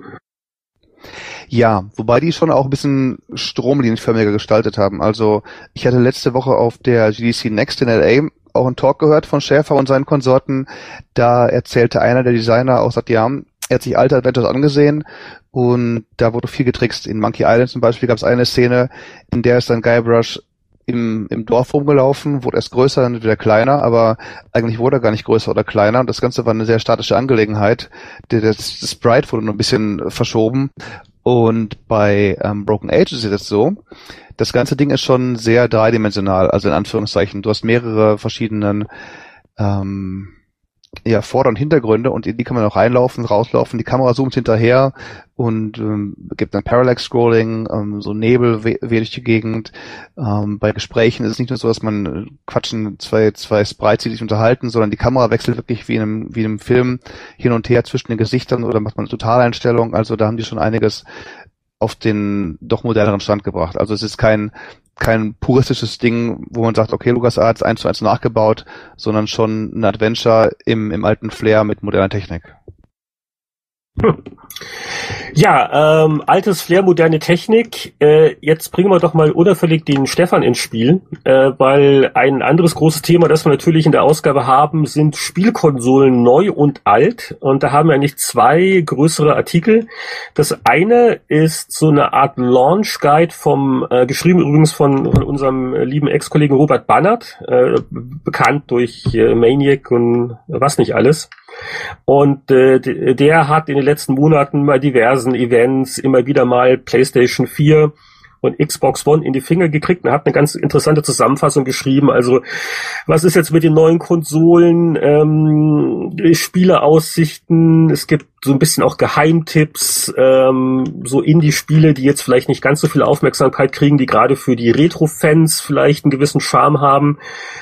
Ja, wobei die schon auch ein bisschen stromlinienförmiger gestaltet haben. Also ich hatte letzte Woche auf der GDC Next in LA auch einen Talk gehört von Schäfer und seinen Konsorten. Da erzählte einer der Designer auch, sagt, ja, er hat sich alte Adventures angesehen und da wurde viel getrickst. In Monkey Island zum Beispiel gab es eine Szene, in der ist dann Guybrush im, im Dorf rumgelaufen, wurde erst größer, dann wieder kleiner, aber eigentlich wurde er gar nicht größer oder kleiner und das Ganze war eine sehr statische Angelegenheit. Das, das Sprite wurde nur ein bisschen verschoben und bei ähm, Broken Age ist es so, das ganze Ding ist schon sehr dreidimensional, also in Anführungszeichen. Du hast mehrere verschiedenen ähm, ja, Vorder- und Hintergründe und in die kann man auch reinlaufen, rauslaufen, die Kamera zoomt hinterher und ähm, gibt dann Parallax-Scrolling, ähm, so Nebel weht durch die Gegend. Ähm, bei Gesprächen ist es nicht nur so, dass man äh, quatschen, zwei, zwei Sprites, die sich unterhalten, sondern die Kamera wechselt wirklich wie in einem, wie in einem Film hin und her zwischen den Gesichtern oder macht man eine Totaleinstellung. Also da haben die schon einiges auf den doch moderneren Stand gebracht. Also es ist kein kein puristisches Ding, wo man sagt, okay, LucasArts eins zu eins nachgebaut, sondern schon ein Adventure im, im alten Flair mit moderner Technik.
Ja, ähm, altes Flair, moderne Technik. Äh, jetzt bringen wir doch mal unauffällig den Stefan ins Spiel, äh, weil ein anderes großes Thema, das wir natürlich in der Ausgabe haben, sind Spielkonsolen neu und alt. Und da haben wir eigentlich zwei größere Artikel. Das eine ist so eine Art Launch Guide vom, äh, geschrieben übrigens von, von unserem lieben Ex-Kollegen Robert Bannert, äh, bekannt durch äh, Maniac und was nicht alles. Und äh, der hat in den letzten Monaten bei diversen Events immer wieder mal PlayStation 4 und Xbox One in die Finger gekriegt und hat eine ganz interessante Zusammenfassung geschrieben. Also was ist jetzt mit den neuen Konsolen, ähm, Spieleaussichten, es gibt so ein bisschen auch Geheimtipps, ähm, so Indie-Spiele, die jetzt vielleicht nicht ganz so viel Aufmerksamkeit kriegen, die gerade für die Retro-Fans vielleicht einen gewissen Charme haben.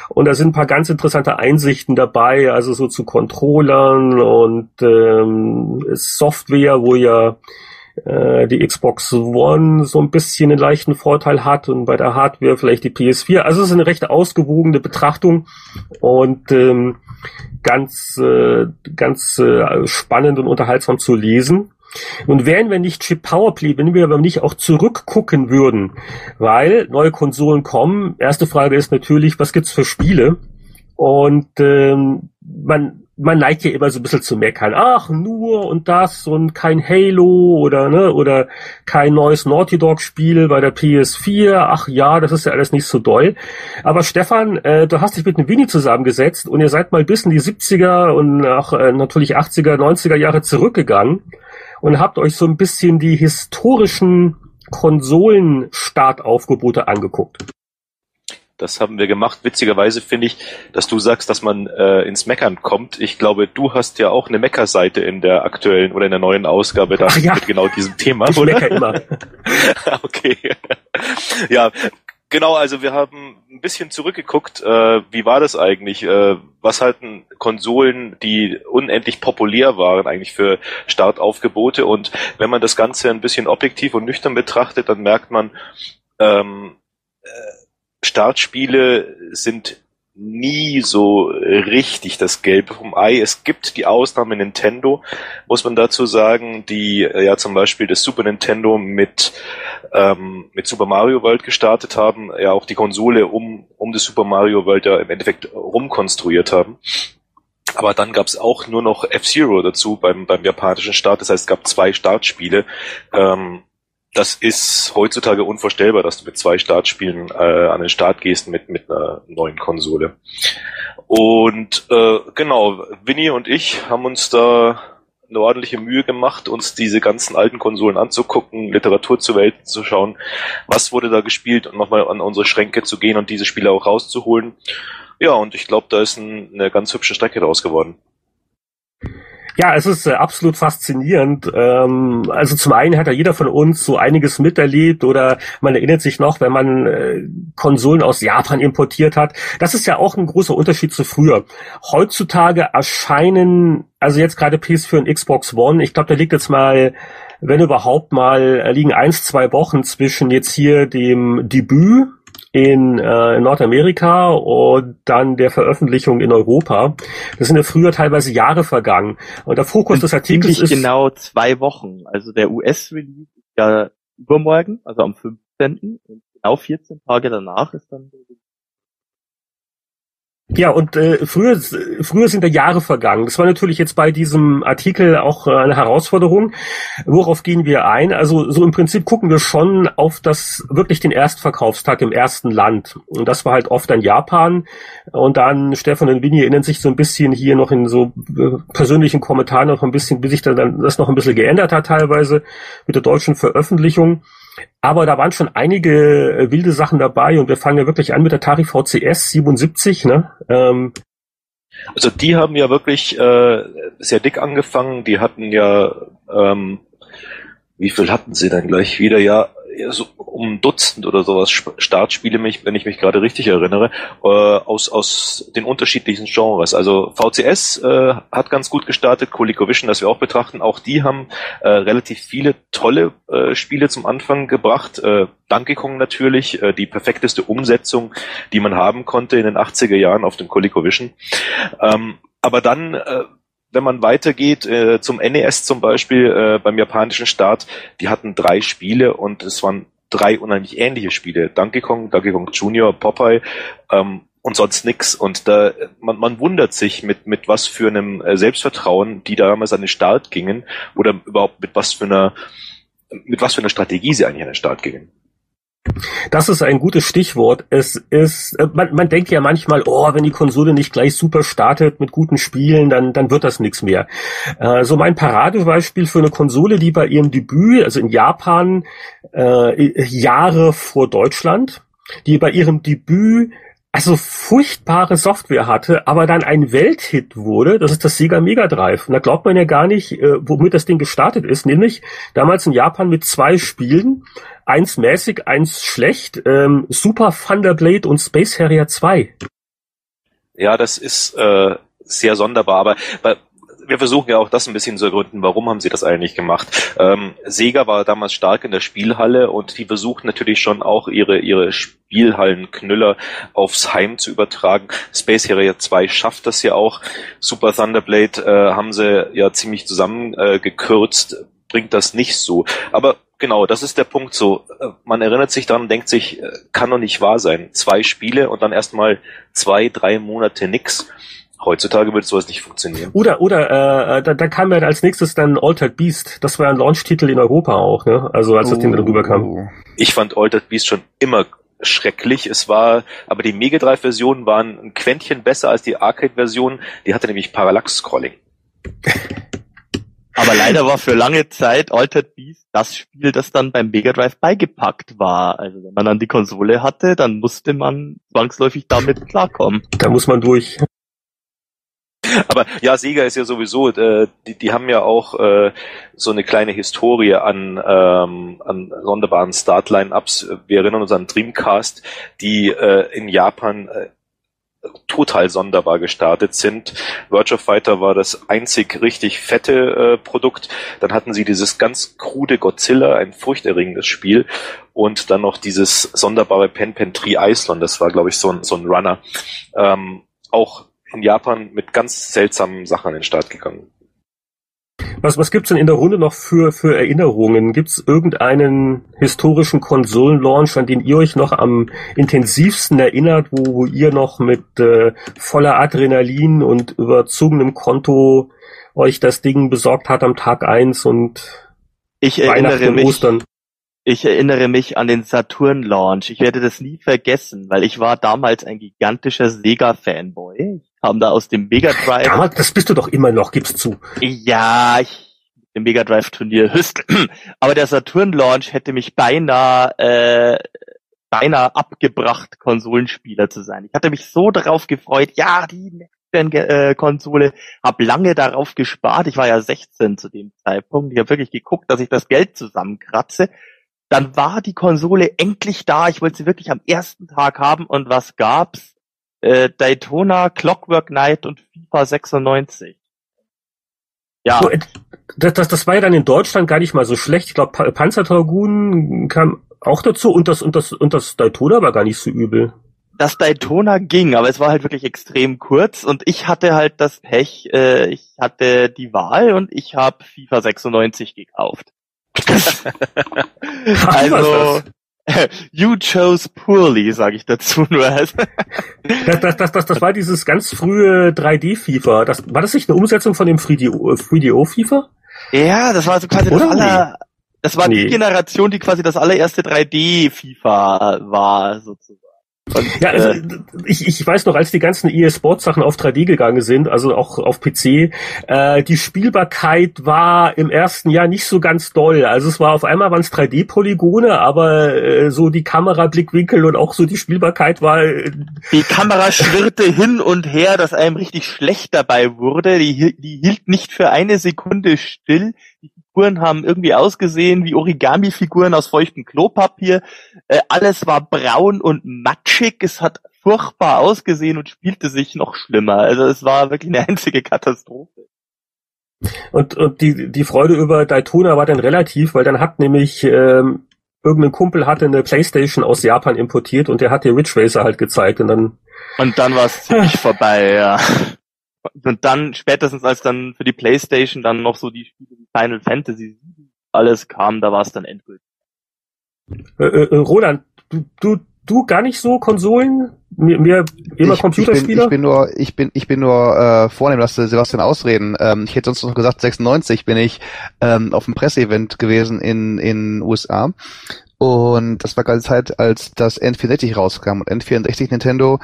Und da sind ein paar ganz interessante Einsichten dabei, also so zu Controllern und ähm, Software, wo ja die Xbox One so ein bisschen einen leichten Vorteil hat und bei der Hardware vielleicht die PS4. Also es ist eine recht ausgewogene Betrachtung und ähm, ganz, äh, ganz äh, spannend und unterhaltsam zu lesen. Und wären wir nicht Chip Powerplay, wenn wir aber nicht auch zurückgucken würden, weil neue Konsolen kommen. Erste Frage ist natürlich, was gibt's für Spiele? Und ähm, man man neigt ja immer so ein bisschen zu meckern. Ach, nur und das und kein Halo oder ne oder kein neues Naughty Dog Spiel bei der PS4. Ach ja, das ist ja alles nicht so doll. Aber Stefan, äh, du hast dich mit dem Winnie zusammengesetzt und ihr seid mal bis in die 70er und auch äh, natürlich 80er, 90er Jahre zurückgegangen und habt euch so ein bisschen die historischen Konsolen-Startaufgebote angeguckt.
Das haben wir gemacht. Witzigerweise finde ich, dass du sagst, dass man äh, ins Meckern kommt. Ich glaube, du hast ja auch eine Meckerseite in der aktuellen oder in der neuen Ausgabe da ja. mit genau diesem Thema,
ich
oder?
Mecker immer.
okay. ja, genau. Also wir haben ein bisschen zurückgeguckt. Äh, wie war das eigentlich? Äh, was halten Konsolen, die unendlich populär waren, eigentlich für Startaufgebote? Und wenn man das Ganze ein bisschen objektiv und nüchtern betrachtet, dann merkt man, ähm, äh, Startspiele sind nie so richtig das Gelbe vom Ei. Es gibt die Ausnahme Nintendo, muss man dazu sagen, die äh, ja zum Beispiel das Super Nintendo mit, ähm, mit Super Mario World gestartet haben, ja auch die Konsole um, um das Super Mario World ja im Endeffekt rumkonstruiert haben. Aber dann gab es auch nur noch F-Zero dazu beim, beim japanischen Start. Das heißt, es gab zwei Startspiele. Ähm, das ist heutzutage unvorstellbar, dass du mit zwei Startspielen äh, an den Start gehst mit, mit einer neuen Konsole. Und äh, genau, Winnie und ich haben uns da eine ordentliche Mühe gemacht, uns diese ganzen alten Konsolen anzugucken, Literatur zur Welt zu schauen, was wurde da gespielt und nochmal an unsere Schränke zu gehen und diese Spiele auch rauszuholen. Ja, und ich glaube, da ist ein, eine ganz hübsche Strecke draus geworden.
Ja, es ist äh, absolut faszinierend. Ähm, also zum einen hat ja jeder von uns so einiges miterlebt oder man erinnert sich noch, wenn man äh, Konsolen aus Japan importiert hat. Das ist ja auch ein großer Unterschied zu früher. Heutzutage erscheinen, also jetzt gerade PS4 und Xbox One, ich glaube, da liegt jetzt mal wenn überhaupt mal, äh, liegen eins, zwei Wochen zwischen jetzt hier dem Debüt in äh, Nordamerika und dann der Veröffentlichung in Europa. Das sind ja früher teilweise Jahre vergangen. Und der Fokus des Artikels ist
genau zwei Wochen. Also der US-Release ist ja übermorgen, also am 15. Und genau 14 Tage danach ist dann der
ja, und äh, früher, früher sind da Jahre vergangen. Das war natürlich jetzt bei diesem Artikel auch äh, eine Herausforderung. Worauf gehen wir ein? Also so im Prinzip gucken wir schon auf das wirklich den Erstverkaufstag im ersten Land. Und das war halt oft dann Japan. Und dann Stefan und Winnie erinnern sich so ein bisschen hier noch in so äh, persönlichen Kommentaren noch ein bisschen, wie sich dann das noch ein bisschen geändert hat teilweise mit der deutschen Veröffentlichung. Aber da waren schon einige äh, wilde Sachen dabei und wir fangen ja wirklich an mit der Atari VCS 77, ne? Ähm,
also die haben ja wirklich äh, sehr dick angefangen. Die hatten ja, ähm, wie viel hatten sie dann gleich wieder? Ja, so um Dutzend oder sowas Startspiele, wenn ich mich gerade richtig erinnere, äh, aus, aus den unterschiedlichen Genres. Also VCS äh, hat ganz gut gestartet, ColecoVision, das wir auch betrachten, auch die haben äh, relativ viele tolle äh, Spiele zum Anfang gebracht. Äh, Donkey Kong natürlich, äh, die perfekteste Umsetzung, die man haben konnte in den 80er Jahren auf dem ColecoVision. Ähm, aber dann äh, wenn man weitergeht äh, zum NES zum Beispiel äh, beim japanischen Start, die hatten drei Spiele und es waren drei unheimlich ähnliche Spiele. Donkey Kong, Donkey Kong Junior, Popeye ähm, und sonst nix. Und da man, man wundert sich mit mit was für einem äh, Selbstvertrauen, die damals an den Start gingen oder überhaupt mit was für einer mit was für einer Strategie sie eigentlich an den Start gingen.
Das ist ein gutes Stichwort. Es ist, äh, man, man denkt ja manchmal, oh, wenn die Konsole nicht gleich super startet mit guten Spielen, dann, dann wird das nichts mehr. Äh, so mein Paradebeispiel für eine Konsole, die bei ihrem Debüt, also in Japan, äh, Jahre vor Deutschland, die bei ihrem Debüt also furchtbare Software hatte, aber dann ein Welthit wurde, das ist das Sega Mega Drive. Und da glaubt man ja gar nicht, äh, womit das Ding gestartet ist, nämlich damals in Japan mit zwei Spielen, eins mäßig, eins schlecht, ähm, Super Thunderblade und Space Harrier 2.
Ja, das ist äh, sehr sonderbar, aber wir versuchen ja auch das ein bisschen zu ergründen, warum haben sie das eigentlich gemacht. Ähm, Sega war damals stark in der Spielhalle und die versuchten natürlich schon auch ihre, ihre Spielhallenknüller aufs Heim zu übertragen. Space Harrier 2 schafft das ja auch. Super Thunderblade äh, haben sie ja ziemlich zusammengekürzt, äh, bringt das nicht so. Aber genau, das ist der Punkt so. Äh, man erinnert sich daran, denkt sich, äh, kann doch nicht wahr sein. Zwei Spiele und dann erstmal zwei, drei Monate nix. Heutzutage würde sowas nicht funktionieren.
Oder oder äh, äh, da, da kam ja als nächstes dann Altered Beast. Das war ein Launch-Titel in Europa auch, ne? Also als das Ding dann rüberkam.
Ich fand Altered Beast schon immer schrecklich. Es war, aber die Mega Drive Versionen waren ein Quäntchen besser als die Arcade Version. Die hatte nämlich Parallax Scrolling.
aber leider war für lange Zeit Altered Beast das Spiel, das dann beim Mega Drive beigepackt war. Also wenn man dann die Konsole hatte, dann musste man zwangsläufig damit klarkommen.
Da muss man durch.
Aber ja, Sega ist ja sowieso, äh, die, die haben ja auch äh, so eine kleine Historie an, ähm, an sonderbaren Start-Line-Ups. Wir erinnern uns an Dreamcast, die äh, in Japan äh, total sonderbar gestartet sind. Virtua Fighter war das einzig richtig fette äh, Produkt. Dann hatten sie dieses ganz krude Godzilla, ein furchterregendes Spiel. Und dann noch dieses sonderbare Pen Pen Tree Iceland, das war, glaube ich, so ein, so ein Runner. Ähm, auch in Japan mit ganz seltsamen Sachen an den Start gegangen.
Was, was gibt's denn in der Runde noch für, für Erinnerungen? Gibt's irgendeinen historischen Konsolenlaunch, an den ihr euch noch am intensivsten erinnert, wo, wo ihr noch mit äh, voller Adrenalin und überzogenem Konto euch das Ding besorgt hat am Tag eins und
ich erinnere mich, Ostern? Ich erinnere mich an den Saturn-Launch. Ich werde das nie vergessen, weil ich war damals ein gigantischer Sega-Fanboy. Kam da aus dem Mega Drive.
Damals, das bist du doch immer noch, gibst zu.
Ja, ich im Mega Drive Turnier höchst. Aber der Saturn Launch hätte mich beinahe äh, beinahe abgebracht, Konsolenspieler zu sein. Ich hatte mich so darauf gefreut. Ja, die äh, Konsole, habe lange darauf gespart. Ich war ja 16 zu dem Zeitpunkt. Ich habe wirklich geguckt, dass ich das Geld zusammenkratze. Dann war die Konsole endlich da. Ich wollte sie wirklich am ersten Tag haben. Und was gab's? Äh, Daytona, Clockwork Knight und FIFA 96.
Ja. So, das, das, das war ja dann in Deutschland gar nicht mal so schlecht. Ich glaube, Panzerdragoon kam auch dazu und das, und das, und das Daytona war gar nicht so übel.
Das Daytona ging, aber es war halt wirklich extrem kurz und ich hatte halt das Pech, äh, ich hatte die Wahl und ich habe FIFA 96 gekauft. also, You chose poorly, sage ich dazu nur.
das, das, das, das, das war dieses ganz frühe 3D-FIFA. Das, war das nicht eine Umsetzung von dem 3DO-FIFA?
Ja, das war so quasi Oder das aller, das war nee. die Generation, die quasi das allererste 3D-FIFA war, sozusagen.
Und, ja, also äh, ich, ich weiß noch, als die ganzen EA-Sport-Sachen auf 3D gegangen sind, also auch auf PC, äh, die Spielbarkeit war im ersten Jahr nicht so ganz doll. Also es war auf einmal waren es 3D-Polygone, aber äh, so die Kamerablickwinkel und auch so die Spielbarkeit war. Äh,
die Kamera schwirrte hin und her, dass einem richtig schlecht dabei wurde. Die, die hielt nicht für eine Sekunde still. Die Figuren haben irgendwie ausgesehen wie Origami-Figuren aus feuchtem Klopapier. Äh, alles war braun und matschig. Es hat furchtbar ausgesehen und spielte sich noch schlimmer. Also es war wirklich eine einzige Katastrophe.
Und, und die, die Freude über Daytona war dann relativ, weil dann hat nämlich ähm, irgendein Kumpel hatte eine Playstation aus Japan importiert und der hat die Ridge Racer halt gezeigt und dann
und dann war es ziemlich vorbei, ja. Und dann spätestens als dann für die Playstation dann noch so die Spiele wie Final Fantasy alles kam, da war es dann endgültig.
Äh, äh, Roland, du, du, du gar nicht so Konsolen? Mir, mir immer
ich,
Computerspieler?
Ich bin, ich bin nur, ich bin, ich bin nur äh, vornehm, lass Sebastian ausreden. Ähm, ich hätte sonst noch gesagt, 96 bin ich ähm, auf dem Presseevent gewesen in in USA. Und das war gerade Zeit, als das N64 rauskam. Und N64 Nintendo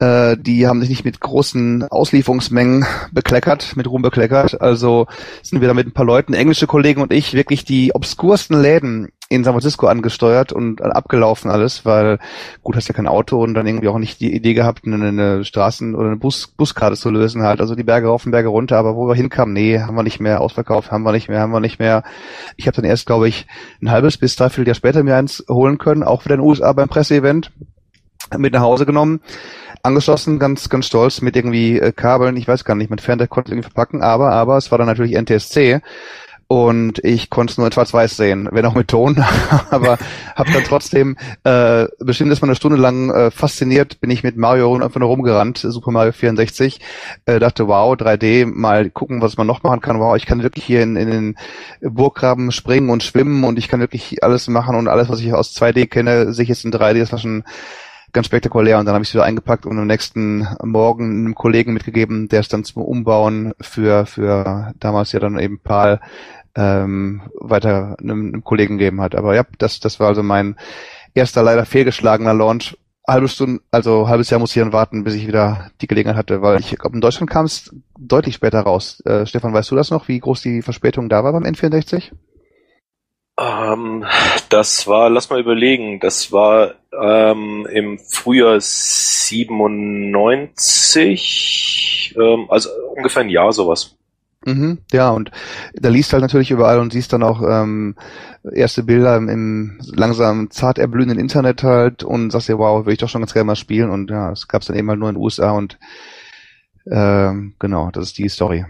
äh, die haben sich nicht mit großen Auslieferungsmengen bekleckert, mit Ruhm bekleckert. Also sind wir da mit ein paar Leuten, englische Kollegen und ich, wirklich die obskursten Läden in San Francisco angesteuert und abgelaufen alles, weil gut, hast ja kein Auto und dann irgendwie auch nicht die Idee gehabt, eine, Straßen- oder eine Bus, Buskarte zu lösen halt. Also die Berge rauf und Berge runter, aber wo wir hinkamen, nee, haben wir nicht mehr ausverkauft, haben wir nicht mehr, haben wir nicht mehr. Ich habe dann erst, glaube ich, ein halbes bis dreiviertel Jahr später mir eins holen können, auch in den USA beim Presseevent mit nach Hause genommen angeschlossen, ganz, ganz stolz mit irgendwie äh, Kabeln, ich weiß gar nicht, mit Fernseher konnte irgendwie verpacken, aber, aber es war dann natürlich NTSC und ich konnte es nur in Schwarz-Weiß sehen, wenn auch mit Ton, aber habe dann trotzdem äh, bestimmt ist man eine Stunde lang äh, fasziniert, bin ich mit Mario einfach nur rumgerannt, Super Mario 64, äh, dachte wow 3D, mal gucken, was man noch machen kann, wow, ich kann wirklich hier in, in den Burggraben springen und schwimmen und ich kann wirklich alles machen und alles, was ich aus 2D kenne, sehe ich jetzt in 3D, das war schon ganz spektakulär. Und dann habe ich es wieder eingepackt und am nächsten Morgen einem Kollegen mitgegeben, der es dann zum Umbauen für, für damals ja dann eben PAL ähm, weiter einem, einem Kollegen gegeben hat. Aber ja, das, das war also mein erster leider fehlgeschlagener Launch. Halbe Stunde, also halbes Jahr muss ich dann warten, bis ich wieder die Gelegenheit hatte, weil ich glaube, in Deutschland kam es deutlich später raus. Äh, Stefan, weißt du das noch, wie groß die Verspätung da war beim N64?
Ähm, das war, lass mal überlegen, das war ähm, im Frühjahr 97, ähm, also ungefähr ein Jahr sowas.
Mhm, ja, und da liest halt natürlich überall und siehst dann auch ähm, erste Bilder im, im langsam zart erblühenden Internet halt und sagst dir, wow, will ich doch schon ganz gerne mal spielen und ja, es gab's dann eben halt nur in den USA und ähm, genau, das ist die Story.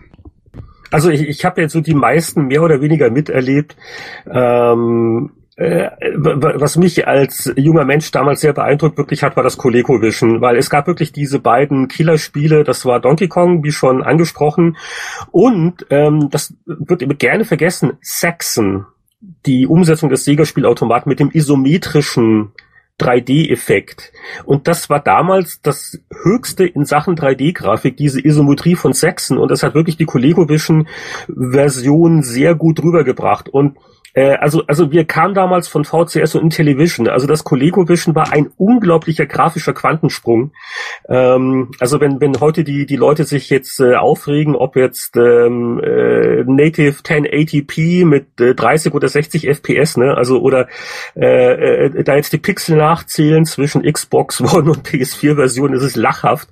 Also ich, ich habe jetzt so die meisten mehr oder weniger miterlebt. Ähm, äh, was mich als junger Mensch damals sehr beeindruckt wirklich hat, war das ColecoVision, weil es gab wirklich diese beiden Killerspiele, das war Donkey Kong, wie schon angesprochen, und ähm, das wird immer gerne vergessen, Saxon, die Umsetzung des Sega-Spielautomaten mit dem isometrischen 3D-Effekt. Und das war damals das höchste in Sachen 3D-Grafik, diese Isometrie von Sexen. Und das hat wirklich die ColecoVision-Version sehr gut rübergebracht. Und äh, also, also wir kamen damals von VCS und Intellivision. Also das ColecoVision war ein unglaublicher grafischer Quantensprung. Ähm, also wenn, wenn heute die, die Leute sich jetzt äh, aufregen, ob jetzt ähm, äh, Native 1080p mit äh, 30 oder 60 FPS, ne, also oder äh, äh, da jetzt die Pixel nachzählen zwischen Xbox One und PS4-Version, ist es lachhaft.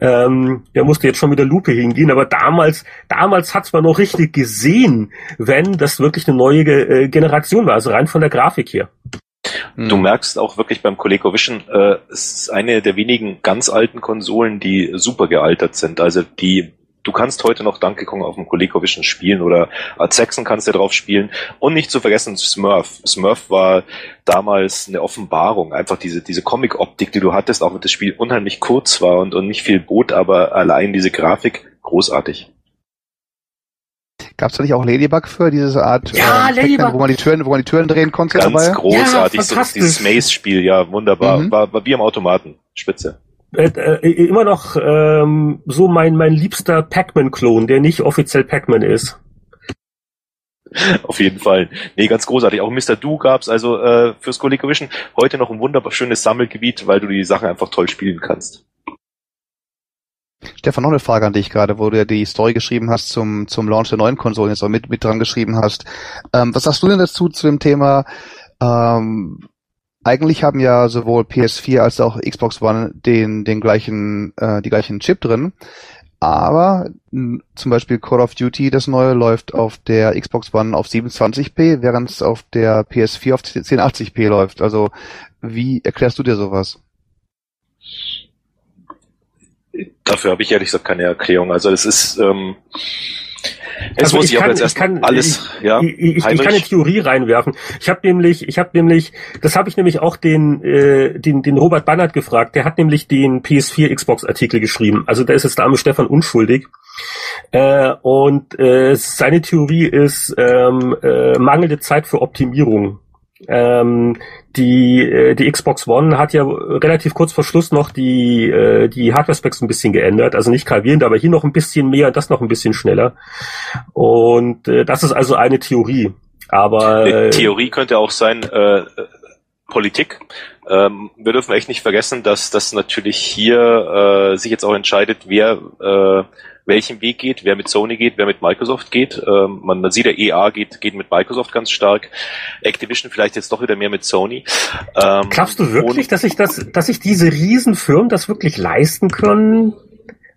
Ähm, der musste jetzt schon mit der Lupe hingehen, aber damals, damals hat's man noch richtig gesehen, wenn das wirklich eine neue äh, Generation war, also rein von der Grafik her.
Du merkst auch wirklich beim ColecoVision, äh, es ist eine der wenigen ganz alten Konsolen, die super gealtert sind. Also die, du kannst heute noch Donkey Kong auf dem ColecoVision spielen oder Art Saxon kannst du drauf spielen. Und nicht zu vergessen Smurf. Smurf war damals eine Offenbarung. Einfach diese, diese Comic-Optik, die du hattest, auch wenn das Spiel unheimlich kurz war und, und nicht viel bot, aber allein diese Grafik großartig.
Gab es da nicht auch Ladybug für diese Art,
ja,
äh, Ladybug. wo man die Türen, wo man die Türen drehen konnte?
Ganz
dabei?
großartig, ja, so dieses Maze-Spiel, ja, wunderbar. Mhm. War, war wie am Automaten, spitze.
Äh, äh, immer noch ähm, so mein mein liebster Pac-Man-Klon, der nicht offiziell Pac-Man ist.
Auf jeden Fall. Nee, ganz großartig. Auch Mr. Do gab's also äh, fürs ColecoVision heute noch ein wunderbar schönes Sammelgebiet, weil du die Sachen einfach toll spielen kannst.
Stefan, noch eine Frage an dich gerade, wo du ja die Story geschrieben hast zum, zum Launch der neuen Konsolen, jetzt auch mit, mit dran geschrieben hast. Ähm, was sagst du denn dazu zu dem Thema, ähm, eigentlich haben ja sowohl PS4 als auch Xbox One den, den gleichen, äh, die gleichen Chip drin. Aber zum Beispiel Call of Duty, das neue, läuft auf der Xbox One auf 27p, während es auf der PS4 auf 1080p läuft. Also wie erklärst du dir sowas?
Dafür habe ich ehrlich gesagt keine Erklärung. Also es ist, ähm, Jetzt
Also
muss
ich
ich,
kann-
jetzt
ich
erst
kann-
alles, ja.
Ich, ich, ich
Heinrich?
kann eine Theorie reinwerfen. Ich habe nämlich, ich habe nämlich, das habe ich nämlich auch den, äh, den, den Robert Bannert gefragt. Der hat nämlich den PS4 Xbox Artikel geschrieben. Also da ist jetzt der arme Stefan unschuldig. Äh, und äh, seine Theorie ist ähm, äh, mangelnde Zeit für Optimierung. Ähm, die, äh, die Xbox One hat ja relativ kurz vor Schluss noch die, äh, die Hardware-Specs ein bisschen geändert. Also nicht gravierend, aber hier noch ein bisschen mehr, das noch ein bisschen schneller. Und äh, das ist also eine Theorie. Aber äh,
Theorie könnte auch sein, äh, Politik. Ähm, wir dürfen echt nicht vergessen, dass das natürlich hier äh, sich jetzt auch entscheidet, wer äh, welchen Weg geht, wer mit Sony geht, wer mit Microsoft geht. Ähm, man, man sieht, der EA geht, geht mit Microsoft ganz stark. Activision vielleicht jetzt doch wieder mehr mit Sony. Ähm,
glaubst du wirklich, dass sich das, dass sich diese Riesenfirmen das wirklich leisten können?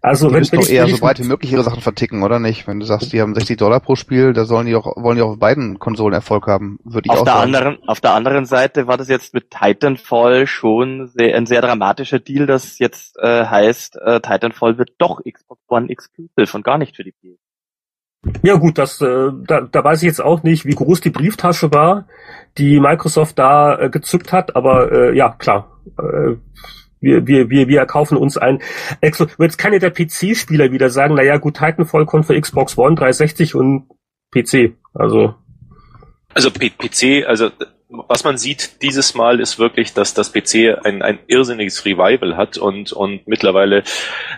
Also
Die
wenn,
müssen
wenn
doch
ich,
eher
wenn
so breit wie möglich ihre Sachen verticken, oder nicht? Wenn du sagst, die haben 60 Dollar pro Spiel, da sollen die auch, wollen die auch auf beiden Konsolen Erfolg haben, würde ich
Auf
auch
der,
sagen.
anderen, auf der anderen Seite war das jetzt mit Titanfall schon sehr, ein sehr dramatischer Deal, das jetzt äh, heißt, äh, Titanfall wird doch Xbox One Exclusive und gar nicht für die PS.
Ja gut, das, äh, da, da weiß ich jetzt auch nicht, wie groß die Brieftasche war, die Microsoft da äh, gezückt hat, aber äh, ja, klar. Äh, wir, wir, wir, wir erkaufen uns ein. Jetzt kann ja der PC-Spieler wieder sagen, naja gut, Titanfall kommt für Xbox One 360 und PC. Also,
Also PC, also was man sieht dieses Mal ist wirklich, dass das PC ein, ein irrsinniges Revival hat und, und mittlerweile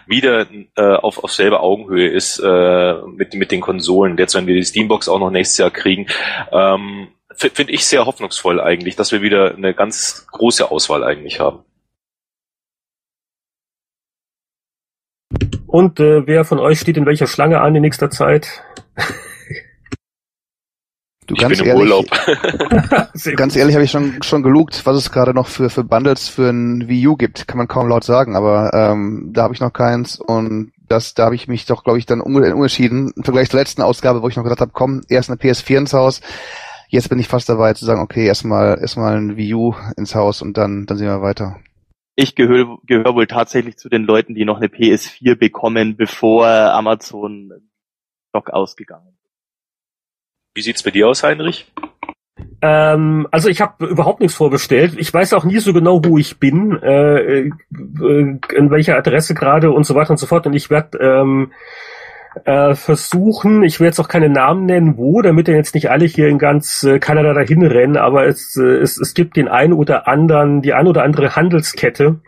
wieder äh, auf, auf selber Augenhöhe ist äh, mit, mit den Konsolen. Jetzt, wenn wir die Steambox auch noch nächstes Jahr kriegen, ähm, finde ich sehr hoffnungsvoll eigentlich, dass wir wieder eine ganz große Auswahl eigentlich haben.
Und äh, wer von euch steht in welcher Schlange an in nächster Zeit?
Du
ich
ganz
bin im
ehrlich,
Urlaub.
Ganz ehrlich habe ich schon schon gelugt, was es gerade noch für für Bundles für ein Wii U gibt, kann man kaum laut sagen, aber ähm, da habe ich noch keins und das da habe ich mich doch glaube ich dann umentschieden im Vergleich zur letzten Ausgabe, wo ich noch gesagt habe, komm, erst eine PS4 ins Haus. Jetzt bin ich fast dabei zu sagen, okay, erstmal erstmal ein Wii U ins Haus und dann dann sehen wir weiter.
Ich gehöre gehör wohl tatsächlich zu den Leuten, die noch eine PS4 bekommen, bevor Amazon Stock ausgegangen ist.
Wie sieht's bei dir aus, Heinrich?
Ähm, also ich habe überhaupt nichts vorbestellt. Ich weiß auch nie so genau, wo ich bin, äh, äh, in welcher Adresse gerade und so weiter und so fort. Und ich werde ähm, äh, versuchen, ich will jetzt auch keine Namen nennen, wo, damit dann jetzt nicht alle hier in ganz äh, Kanada dahin rennen, aber es, äh, es, es gibt den einen oder anderen, die ein oder andere Handelskette,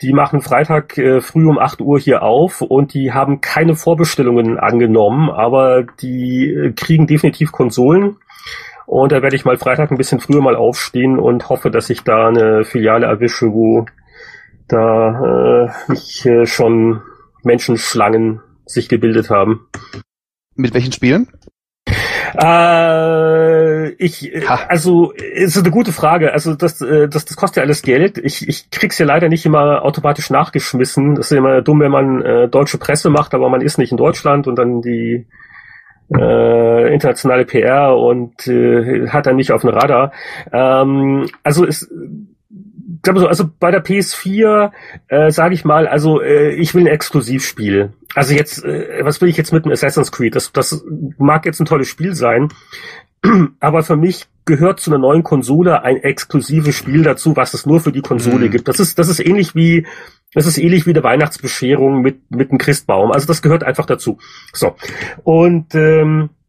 die machen Freitag äh, früh um 8 Uhr hier auf und die haben keine Vorbestellungen angenommen, aber die äh, kriegen definitiv Konsolen. Und da werde ich mal Freitag ein bisschen früher mal aufstehen und hoffe, dass ich da eine Filiale erwische, wo da äh, nicht äh, schon Menschenschlangen sich gebildet haben.
Mit welchen Spielen?
Äh, ich, äh,
Ha.
also, ist eine gute Frage. Also, das, äh, das, das kostet ja alles Geld. Ich, ich krieg's ja leider nicht immer automatisch nachgeschmissen. Das ist ja immer dumm, wenn man äh, deutsche Presse macht, aber man ist nicht in Deutschland und dann die äh, internationale PR und äh, hat dann nicht auf dem Radar. Ähm, also es glaube so, also bei der PS4 äh, sage ich mal, also äh, ich will ein Exklusivspiel. Also jetzt, äh, was will ich jetzt mit einem Assassin's Creed? Das, das mag jetzt ein tolles Spiel sein, aber für mich gehört zu einer neuen Konsole ein exklusives Spiel dazu, was es nur für die Konsole
Mhm.
gibt. Das ist, das ist ähnlich wie, das ist ähnlich wie eine Weihnachtsbescherung mit mit einem Christbaum. Also das gehört einfach dazu. So und ähm, äh,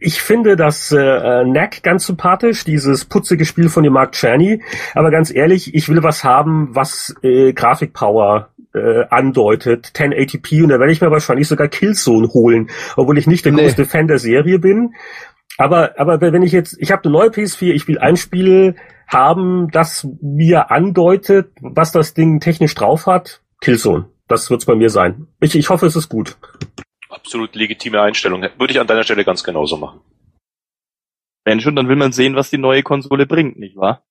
ich finde das äh, Knack ganz sympathisch, dieses putzige Spiel von dem Mark Czerny. Aber ganz ehrlich, ich will was haben, was äh, Grafikpower äh, andeutet, 1080p und da werde ich mir wahrscheinlich sogar Killzone holen, obwohl ich nicht der
Nee.
größte Fan der Serie bin. Aber aber wenn ich jetzt, ich habe eine neue PS4, ich will ein Spiel haben, das mir andeutet, was das Ding technisch drauf hat, Killzone. Das wird's bei mir sein. Ich, ich hoffe, es ist gut.
Absolut legitime Einstellung. Würde ich an deiner Stelle ganz genauso machen.
Wenn schon, dann will man sehen, was die neue Konsole bringt, nicht wahr?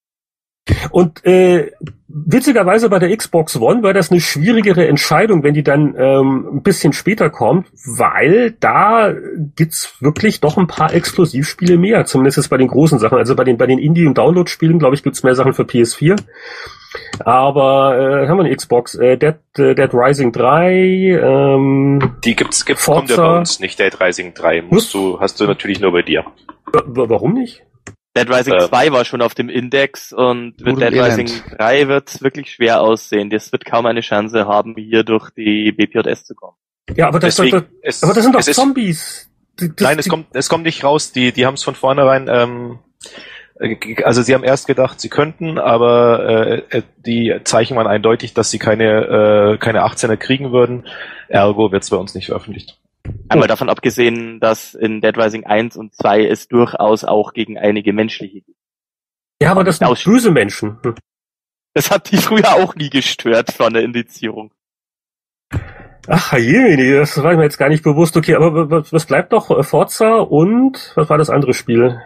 Und äh, witzigerweise bei der Xbox One war das eine schwierigere Entscheidung, wenn die dann ähm, ein bisschen später kommt, weil da gibt's wirklich doch ein paar Exklusivspiele mehr, zumindest jetzt bei den großen Sachen. Also bei den bei den Indie- und Download-Spielen, glaube ich, gibt's mehr Sachen für PS4. Aber äh, haben wir eine Xbox? Äh, Dead, äh, Dead Rising 3, ähm,
Die gibt's, gibt's kommt ja bei uns nicht, Dead Rising 3. Musst du, hast du natürlich nur bei dir.
wa- warum nicht?
Dead Rising
Äh.
2 war schon auf dem Index und mit Dead
Elend.
Rising 3 wird's wirklich schwer aussehen. Das wird kaum eine Chance haben, hier durch die BPJS zu kommen.
Ja, aber das,
Deswegen,
das,
es,
aber das sind doch
es ist,
Zombies. Die- das-
Nein, es
die-
kommt, es kommt nicht raus. Die, die haben es von vornherein, ähm, äh, also sie haben erst gedacht, sie könnten, aber äh, äh, die Zeichen waren eindeutig, dass sie keine, äh, keine 18er kriegen würden. Ergo wird es bei uns nicht veröffentlicht.
Einmal davon abgesehen, dass in Dead Rising 1 und 2 es durchaus auch gegen einige menschliche gibt.
Ja, aber das sind böse Menschen. Hm.
Das hat die früher auch nie gestört von der Indizierung.
Ach, je, das war mir jetzt gar nicht bewusst. Okay, aber was, was bleibt noch? Äh, Forza und was war das andere Spiel?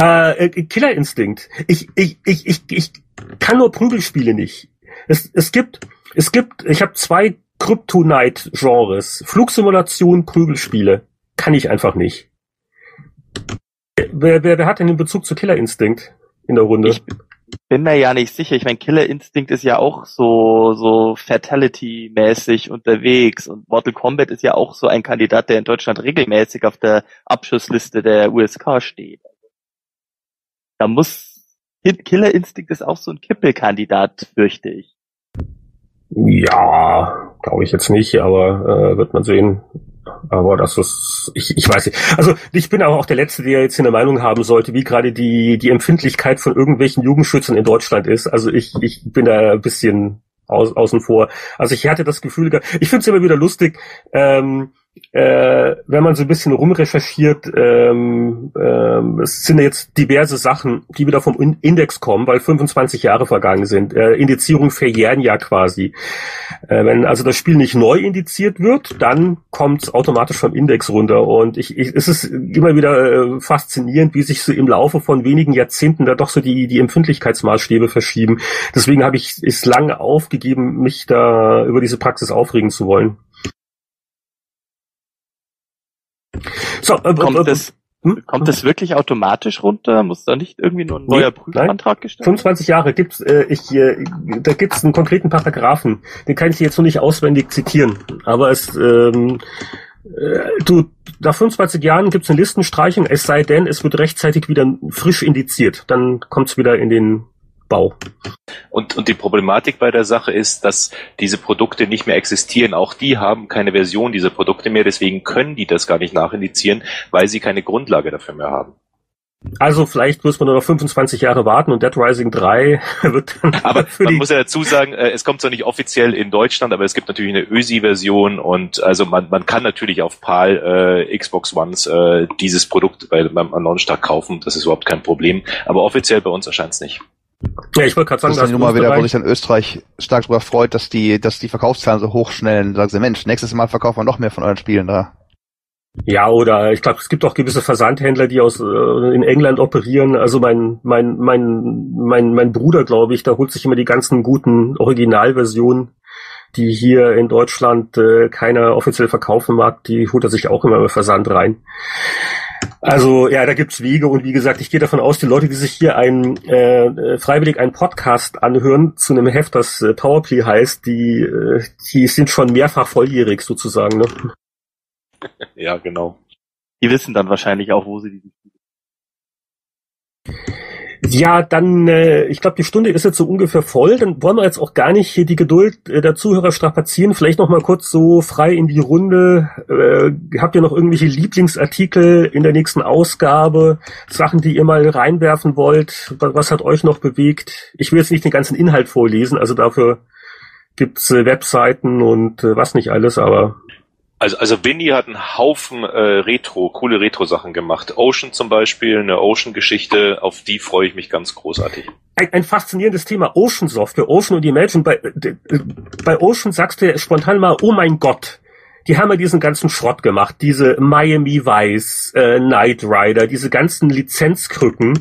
Äh, äh, Killer Instinct. Ich, ich, ich, ich, ich kann nur Prügelspiele nicht. Es, es gibt, es gibt, ich habe zwei Kryptonite-Genres. Flugsimulation, Prügelspiele. Kann ich einfach nicht. Wer, wer, wer hat denn den Bezug zu Killer Instinct in der Runde?
Ich bin mir ja nicht sicher. Ich meine, Killer Instinct ist ja auch so, so Fatality-mäßig unterwegs und Mortal Kombat ist ja auch so ein Kandidat, der in Deutschland regelmäßig auf der Abschussliste der USK steht. Da muss Killer Instinct ist auch so ein Kippelkandidat, fürchte ich.
Ja, glaube ich jetzt nicht, aber äh, wird man sehen. Aber das ist, ich, ich weiß nicht. Also ich bin aber auch der Letzte, der jetzt eine Meinung haben sollte, wie gerade die, die Empfindlichkeit von irgendwelchen Jugendschützern in Deutschland ist. Also ich, ich bin da ein bisschen aus, außen vor. Also ich hatte das Gefühl, ich finde es immer wieder lustig, ähm, äh, wenn man so ein bisschen rumrecherchiert, ähm, ähm, es sind jetzt diverse Sachen, die wieder vom In- Index kommen, weil 25 Jahre vergangen sind. Äh, Indizierung verjähren ja quasi. Äh, wenn also das Spiel nicht neu indiziert wird, dann kommt es automatisch vom Index runter. Und ich, ich, es ist immer wieder äh, faszinierend, wie sich so im Laufe von wenigen Jahrzehnten da doch so die, die Empfindlichkeitsmaßstäbe verschieben. Deswegen habe ich es lange aufgegeben, mich da über diese Praxis aufregen zu wollen. So, äh,
Kommt
äh,
das,
hm?
kommt das wirklich automatisch runter? Muss da nicht irgendwie nur ein
Nee,
neuer Prüfantrag gestellt werden?
25 Jahre gibt's, äh, ich, äh, da gibt's einen konkreten Paragraphen. Den kann ich jetzt noch nicht auswendig zitieren. Aber es, ähm, äh, du, nach 25 Jahren gibt's eine Listenstreichung, es sei denn, es wird rechtzeitig wieder frisch indiziert. Dann kommt's wieder in den Bau.
Und, und die Problematik bei der Sache ist, dass diese Produkte nicht mehr existieren. Auch die haben keine Version dieser Produkte mehr, deswegen können die das gar nicht nachindizieren, weil sie keine Grundlage dafür mehr haben.
Also vielleicht muss man nur noch 25 Jahre warten und Dead Rising 3 wird dann
Aber man muss ja dazu sagen, äh, es kommt zwar nicht offiziell in Deutschland, aber es gibt natürlich eine ÖSI-Version und also man, man kann natürlich auf PAL äh, Xbox Ones äh, dieses Produkt bei, beim Launchtag kaufen. Das ist überhaupt kein Problem. Aber offiziell bei uns erscheint es nicht.
Ja, ich wollte gerade sagen,
Das
dass
Nummer wieder, wo sich dann Österreich stark darüber freut, dass die, dass die Verkaufszahlen so hoch schnellen. Sagen sie, Mensch, nächstes Mal verkaufen wir noch mehr von euren Spielen da.
Ja, oder ich glaube, es gibt auch gewisse Versandhändler, die aus äh, in England operieren. Also mein mein mein mein mein Bruder, glaube ich, der holt sich immer die ganzen guten Originalversionen, die hier in Deutschland äh, keiner offiziell verkaufen mag. Die holt er sich auch immer im Versand rein. Also ja, da gibt's Wege und wie gesagt, ich gehe davon aus, die Leute, die sich hier ein äh, äh, freiwillig einen Podcast anhören zu einem Heft, das äh, Powerplay heißt, die äh, die sind schon mehrfach volljährig sozusagen. Ne?
Ja, genau.
Die wissen dann wahrscheinlich auch, wo sie die
Ja, dann, äh, ich glaube, die Stunde ist jetzt so ungefähr voll. Dann wollen wir jetzt auch gar nicht hier die Geduld äh, der Zuhörer strapazieren. Vielleicht noch mal kurz so frei in die Runde. Äh, habt ihr noch irgendwelche Lieblingsartikel in der nächsten Ausgabe? Sachen, die ihr mal reinwerfen wollt? Was, hat euch noch bewegt? Ich will jetzt nicht den ganzen Inhalt vorlesen, also dafür gibt's äh, Webseiten und äh, was nicht alles, aber
Also, also Winnie hat einen Haufen äh, Retro, coole Retro-Sachen gemacht. Ocean zum Beispiel, eine Ocean-Geschichte, auf die freue ich mich ganz großartig.
ein, ein faszinierendes Thema. Ocean Software, Ocean und Imagine. Bei, äh, bei Ocean sagst du spontan mal, oh mein Gott, die haben ja diesen ganzen Schrott gemacht. Diese Miami Vice, äh, Knight Rider, diese ganzen Lizenzkrücken.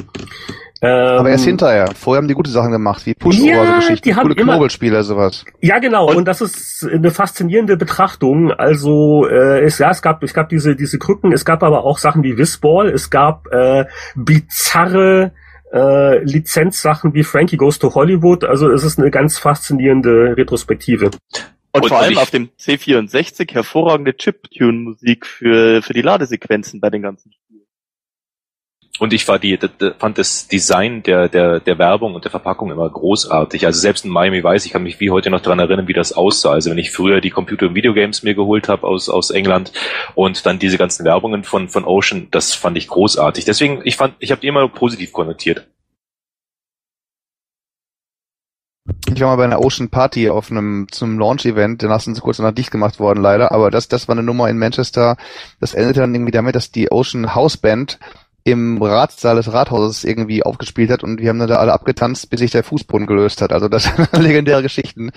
Ähm,
Aber erst hinterher. Vorher haben die gute Sachen gemacht, wie Pushover,
Ja,
so Geschichten,
die haben
coole
immer-
Knobelspiele, sowas.
Ja, genau.
Und-
Und, das ist eine faszinierende Betrachtung. Also äh, es, ja, es gab, es gab diese diese Krücken. Es gab aber auch Sachen wie Whistball. Es gab äh, bizarre äh, Lizenzsachen wie Frankie Goes to Hollywood. Also es ist eine ganz faszinierende Retrospektive.
Und,
Und
vor allem auf dem C64 hervorragende Chiptune-Musik für, für die Ladesequenzen bei den ganzen Spielen.
Und ich war die, fand das Design der, der, der Werbung und der Verpackung immer großartig. Also selbst in Miami Vice, ich kann mich wie heute noch daran erinnern, wie das aussah. Also wenn ich früher die Computer- und Videogames mir geholt habe aus, aus England und dann diese ganzen Werbungen von, von Ocean, das fand ich großartig. Deswegen, ich fand, ich habe die immer positiv konnotiert.
Ich war mal bei einer Ocean Party auf einem zum Launch-Event, danach sind sie kurz danach dicht gemacht worden, leider. Aber das, das war eine Nummer in Manchester. Das endete dann irgendwie damit, dass die Ocean House Band im Ratssaal des Rathauses irgendwie aufgespielt hat und wir haben dann da alle abgetanzt, bis sich der Fußboden gelöst hat. Also das sind legendäre Geschichten.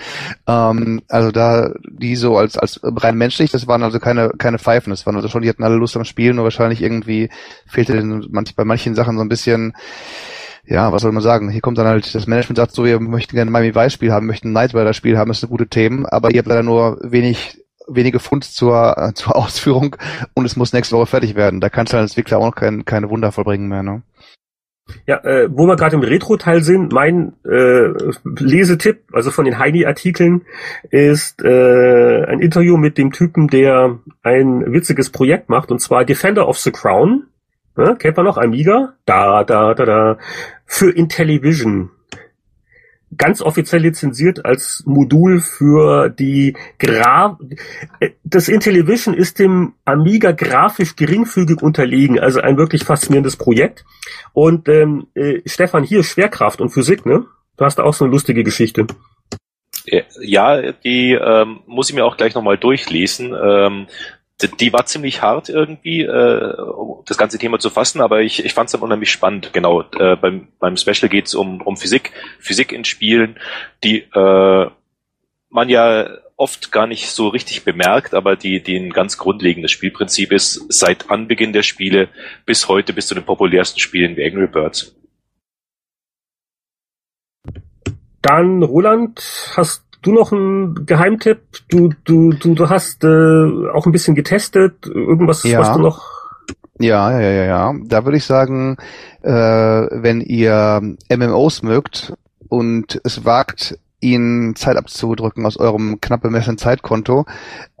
Ähm, also da die so als als rein menschlich, das waren also keine keine Pfeifen, das waren also schon, die hatten alle Lust am Spielen, nur wahrscheinlich irgendwie fehlte manch, bei manchen Sachen so ein bisschen ja, was soll man sagen? Hier kommt dann halt, das Management sagt so, wir möchten gerne ein Miami Vice Spiel haben, möchten ein Night Rider Spiel haben, das sind gute Themen, aber ihr habt leider nur wenig, wenige Funds zur, äh, zur Ausführung und es muss nächste Woche fertig werden. Da kannst du als Entwickler auch noch kein, keine Wunder vollbringen mehr, ne?
Ja, äh, wo wir gerade im Retro-Teil sind, mein äh, Lesetipp, also von den Heidi-Artikeln, ist äh, ein Interview mit dem Typen, der ein witziges Projekt macht, und zwar Defender of the Crown. Ne, kennt man noch? Amiga? Da, da, da, da. Für Intellivision. Ganz offiziell lizenziert als Modul für die Gra äh, das Intellivision ist dem Amiga grafisch geringfügig unterlegen, also ein wirklich faszinierendes Projekt. Und ähm, äh, Stefan, hier Schwerkraft und Physik, ne? Du hast da auch so eine lustige Geschichte.
Äh, Ja, die ähm, muss ich mir auch gleich nochmal durchlesen. Ähm, die, war ziemlich hart irgendwie, äh, um das ganze Thema zu fassen, aber ich, ich fand es dann unheimlich spannend. Genau, äh, beim, beim Special geht es um, um Physik, Physik in Spielen, die äh, man ja oft gar nicht so richtig bemerkt, aber die, die ein ganz grundlegendes Spielprinzip ist, seit Anbeginn der Spiele bis heute, bis zu den populärsten Spielen wie Angry Birds.
Dann, Roland, hast du noch einen Geheimtipp? Du, du, du, du hast äh, auch ein bisschen getestet. Irgendwas,
Ja.
was du noch.
Ja, ja, ja, ja, ja. Da würde ich sagen, äh, wenn ihr MMOs mögt und es wagt, ihnen Zeit abzudrücken aus eurem knapp bemessenen Zeitkonto,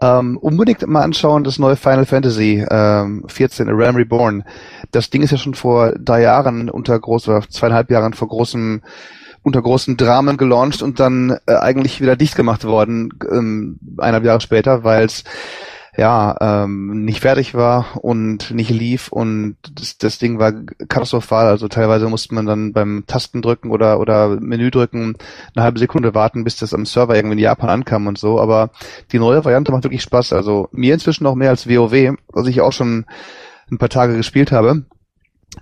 ähm, unbedingt mal anschauen das neue Final Fantasy ähm, 14, A Realm Reborn. Das Ding ist ja schon vor drei Jahren unter groß oder zweieinhalb Jahren vor großem unter großen Dramen gelauncht und dann äh, eigentlich wieder dicht gemacht worden, ähm, eineinhalb Jahre später, weil es ja, ähm, nicht fertig war und nicht lief und das, das Ding war katastrophal. Also teilweise musste man dann beim Tasten drücken oder, oder Menü drücken eine halbe Sekunde warten, bis das am Server irgendwie in Japan ankam und so. Aber die neue Variante macht wirklich Spaß. Also mir inzwischen noch mehr als WoW, was ich auch schon ein paar Tage gespielt habe,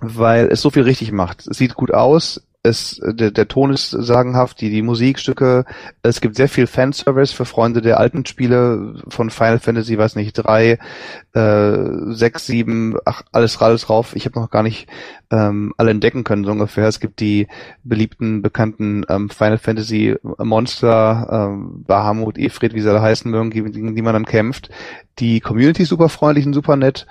weil es so viel richtig macht. Es sieht gut aus, es, der, der Ton ist sagenhaft, die, die Musikstücke, es gibt sehr viel Fanservice für Freunde der alten Spiele von Final Fantasy, weiß nicht, drei, äh, sechs, sieben, ach, alles, alles rauf. Ich habe noch gar nicht ähm, alle entdecken können, so ungefähr. Es gibt die beliebten, bekannten ähm, Final Fantasy Monster, ähm, Bahamut, Ifrit, wie sie alle heißen mögen, gegen, gegen die man dann kämpft. Die Community ist super freundlich und super nett.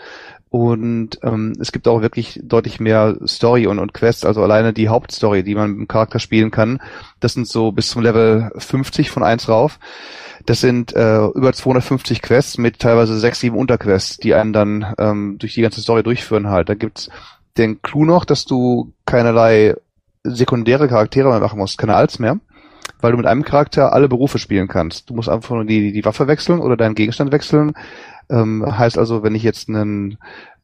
Und ähm, es gibt auch wirklich deutlich mehr Story und, und Quests, also alleine die Hauptstory, die man mit dem Charakter spielen kann. Das sind so bis zum Level 50 von 1 rauf. Das sind äh, über 250 Quests mit teilweise sechs, sieben Unterquests, die einen dann ähm, durch die ganze Story durchführen halt. Da gibt's den Clou noch, dass du keinerlei sekundäre Charaktere mehr machen musst, keine Alts mehr, weil du mit einem Charakter alle Berufe spielen kannst. Du musst einfach nur die, die Waffe wechseln oder deinen Gegenstand wechseln. Ähm, heißt also, wenn ich jetzt einen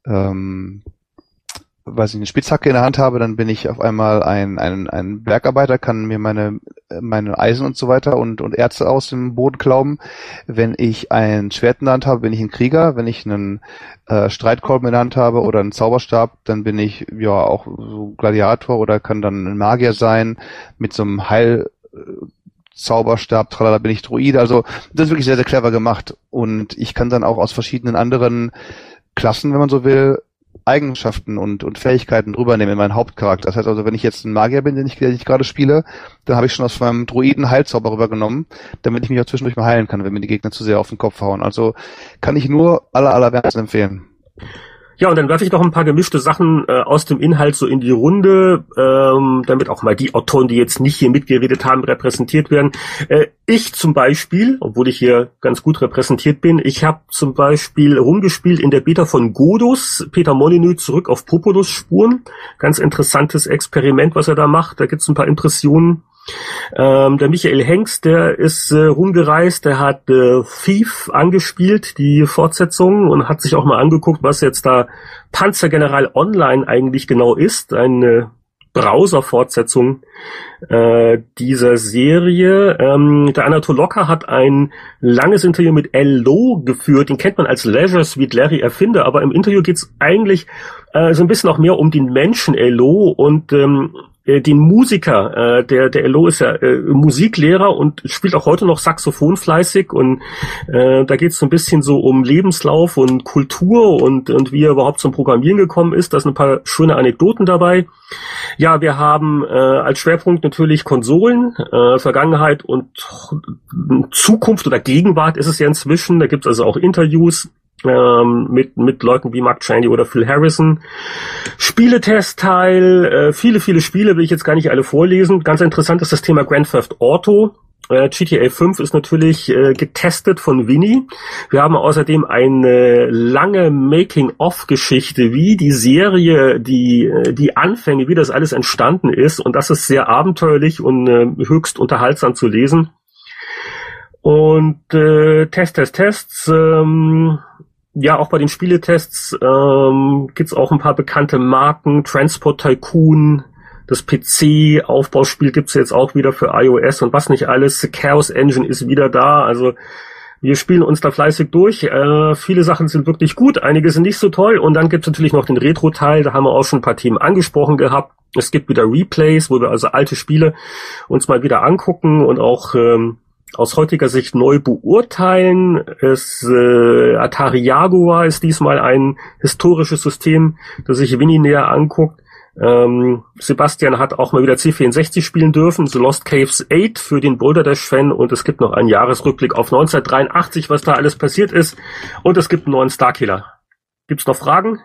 ähm, weiß ich, eine Spitzhacke in der Hand habe, dann bin ich auf einmal ein, ein, ein Bergarbeiter, kann mir meine, meine Eisen und so weiter und, und Erze aus dem Boden klauben. Wenn ich ein Schwert in der Hand habe, bin ich ein Krieger. Wenn ich einen äh, Streitkolben in der Hand habe oder einen Zauberstab, dann bin ich ja auch so Gladiator oder kann dann ein Magier sein mit so einem Heil, Zauberstab, tralala, bin ich Druide. Also das ist wirklich sehr, sehr clever gemacht. Und ich kann dann auch aus verschiedenen anderen Klassen, wenn man so will, Eigenschaften und, und Fähigkeiten drüber nehmen in meinen Hauptcharakter. Das heißt also, wenn ich jetzt ein Magier bin, den ich, den ich gerade spiele, dann habe ich schon aus meinem Druiden Heilzauber rübergenommen, damit ich mich auch zwischendurch mal heilen kann, wenn mir die Gegner zu sehr auf den Kopf hauen. Also kann ich nur aller, aller wärmstens empfehlen.
Ja, und dann werfe ich noch ein paar gemischte Sachen äh, aus dem Inhalt so in die Runde, ähm, damit auch mal die Autoren, die jetzt nicht hier mitgeredet haben, repräsentiert werden. Äh, ich zum Beispiel, obwohl ich hier ganz gut repräsentiert bin, ich habe zum Beispiel rumgespielt in der Beta von Godus, Peter Molyneux zurück auf Populus-Spuren. Ganz interessantes Experiment, was er da macht. Da gibt's ein paar Impressionen. Ähm, der Michael Hengst, der ist äh, rumgereist, der hat äh, Thief angespielt, die Fortsetzung, und hat sich auch mal angeguckt, was jetzt da Panzergeneral Online eigentlich genau ist. Eine Browser-Fortsetzung äh, dieser Serie. Ähm, der Anatol Locker hat ein langes Interview mit L.O. geführt. Den kennt man als Leisure Suite Larry Erfinder, aber im Interview geht's eigentlich äh, so ein bisschen auch mehr um den Menschen L.O. und ähm, äh, den Musiker, äh, der der Elo ist ja äh, Musiklehrer und spielt auch heute noch Saxophon fleißig und äh, da geht es so ein bisschen so um Lebenslauf und Kultur und und wie er überhaupt zum Programmieren gekommen ist. Da sind ein paar schöne Anekdoten dabei. Ja, wir haben äh, als Schwerpunkt natürlich Konsolen, äh, Vergangenheit und Zukunft oder Gegenwart ist es ja inzwischen. Da gibt es also auch Interviews ähm, mit, mit Leuten wie Mark Chandy oder Phil Harrison. Spieletestteil, äh, viele, viele Spiele will ich jetzt gar nicht alle vorlesen. Ganz interessant ist das Thema Grand Theft Auto. Äh, GTA 5 ist natürlich äh, getestet von Winnie. Wir haben außerdem eine lange Making-of-Geschichte, wie die Serie, die, äh, die Anfänge, wie das alles entstanden ist. Und das ist sehr abenteuerlich und äh, höchst unterhaltsam zu lesen. Und äh, Test, Test, Tests. Ähm, ja, auch bei den Spieletests ähm, gibt auch ein paar bekannte Marken. Transport Tycoon, das PC-Aufbauspiel gibt's jetzt auch wieder für iOS und was nicht alles. The Chaos Engine ist wieder da. Also wir spielen uns da fleißig durch. Äh, viele Sachen sind wirklich gut, einige sind nicht so toll. Und dann gibt's natürlich noch den Retro-Teil, da haben wir auch schon ein paar Themen angesprochen gehabt. Es gibt wieder Replays, wo wir also alte Spiele uns mal wieder angucken und auch ähm, aus heutiger Sicht neu beurteilen. Es, äh, Atari Jaguar ist diesmal ein historisches System, das sich Winnie näher anguckt. Ähm, Sebastian hat auch mal wieder C64 spielen dürfen, The Lost Caves 8 für den Boulder Dash Fan und es gibt noch einen Jahresrückblick auf 1983, was da alles passiert ist und es gibt einen neuen Starkiller. Gibt's noch Fragen?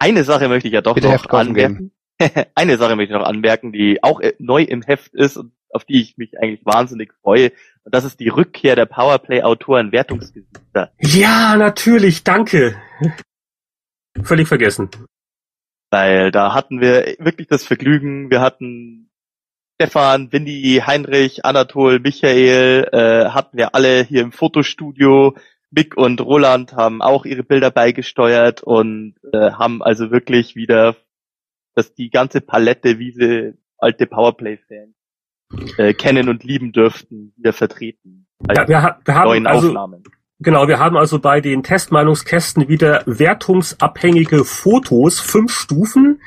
Eine Sache möchte ich ja doch
Bitte
noch anmerken. Eine Sache möchte ich noch anmerken, die auch äh, neu im Heft ist und auf die ich mich eigentlich wahnsinnig freue. Und das ist die Rückkehr der Powerplay-Autoren Wertungsgesichter.
Ja, natürlich, danke. Völlig vergessen.
Weil da hatten wir wirklich das Vergnügen, wir hatten Stefan, Windy, Heinrich, Anatol, Michael, äh, hatten wir alle hier im Fotostudio. Mick und Roland haben auch ihre Bilder beigesteuert und äh, haben also wirklich wieder dass die ganze Palette, wie sie alte Powerplay-Fans äh, kennen und lieben dürften, wieder vertreten.
Ja, wir, wir haben also, Aufnahmen. Genau, wir haben also bei den Testmeinungskästen wieder wertungsabhängige Fotos, fünf Stufen,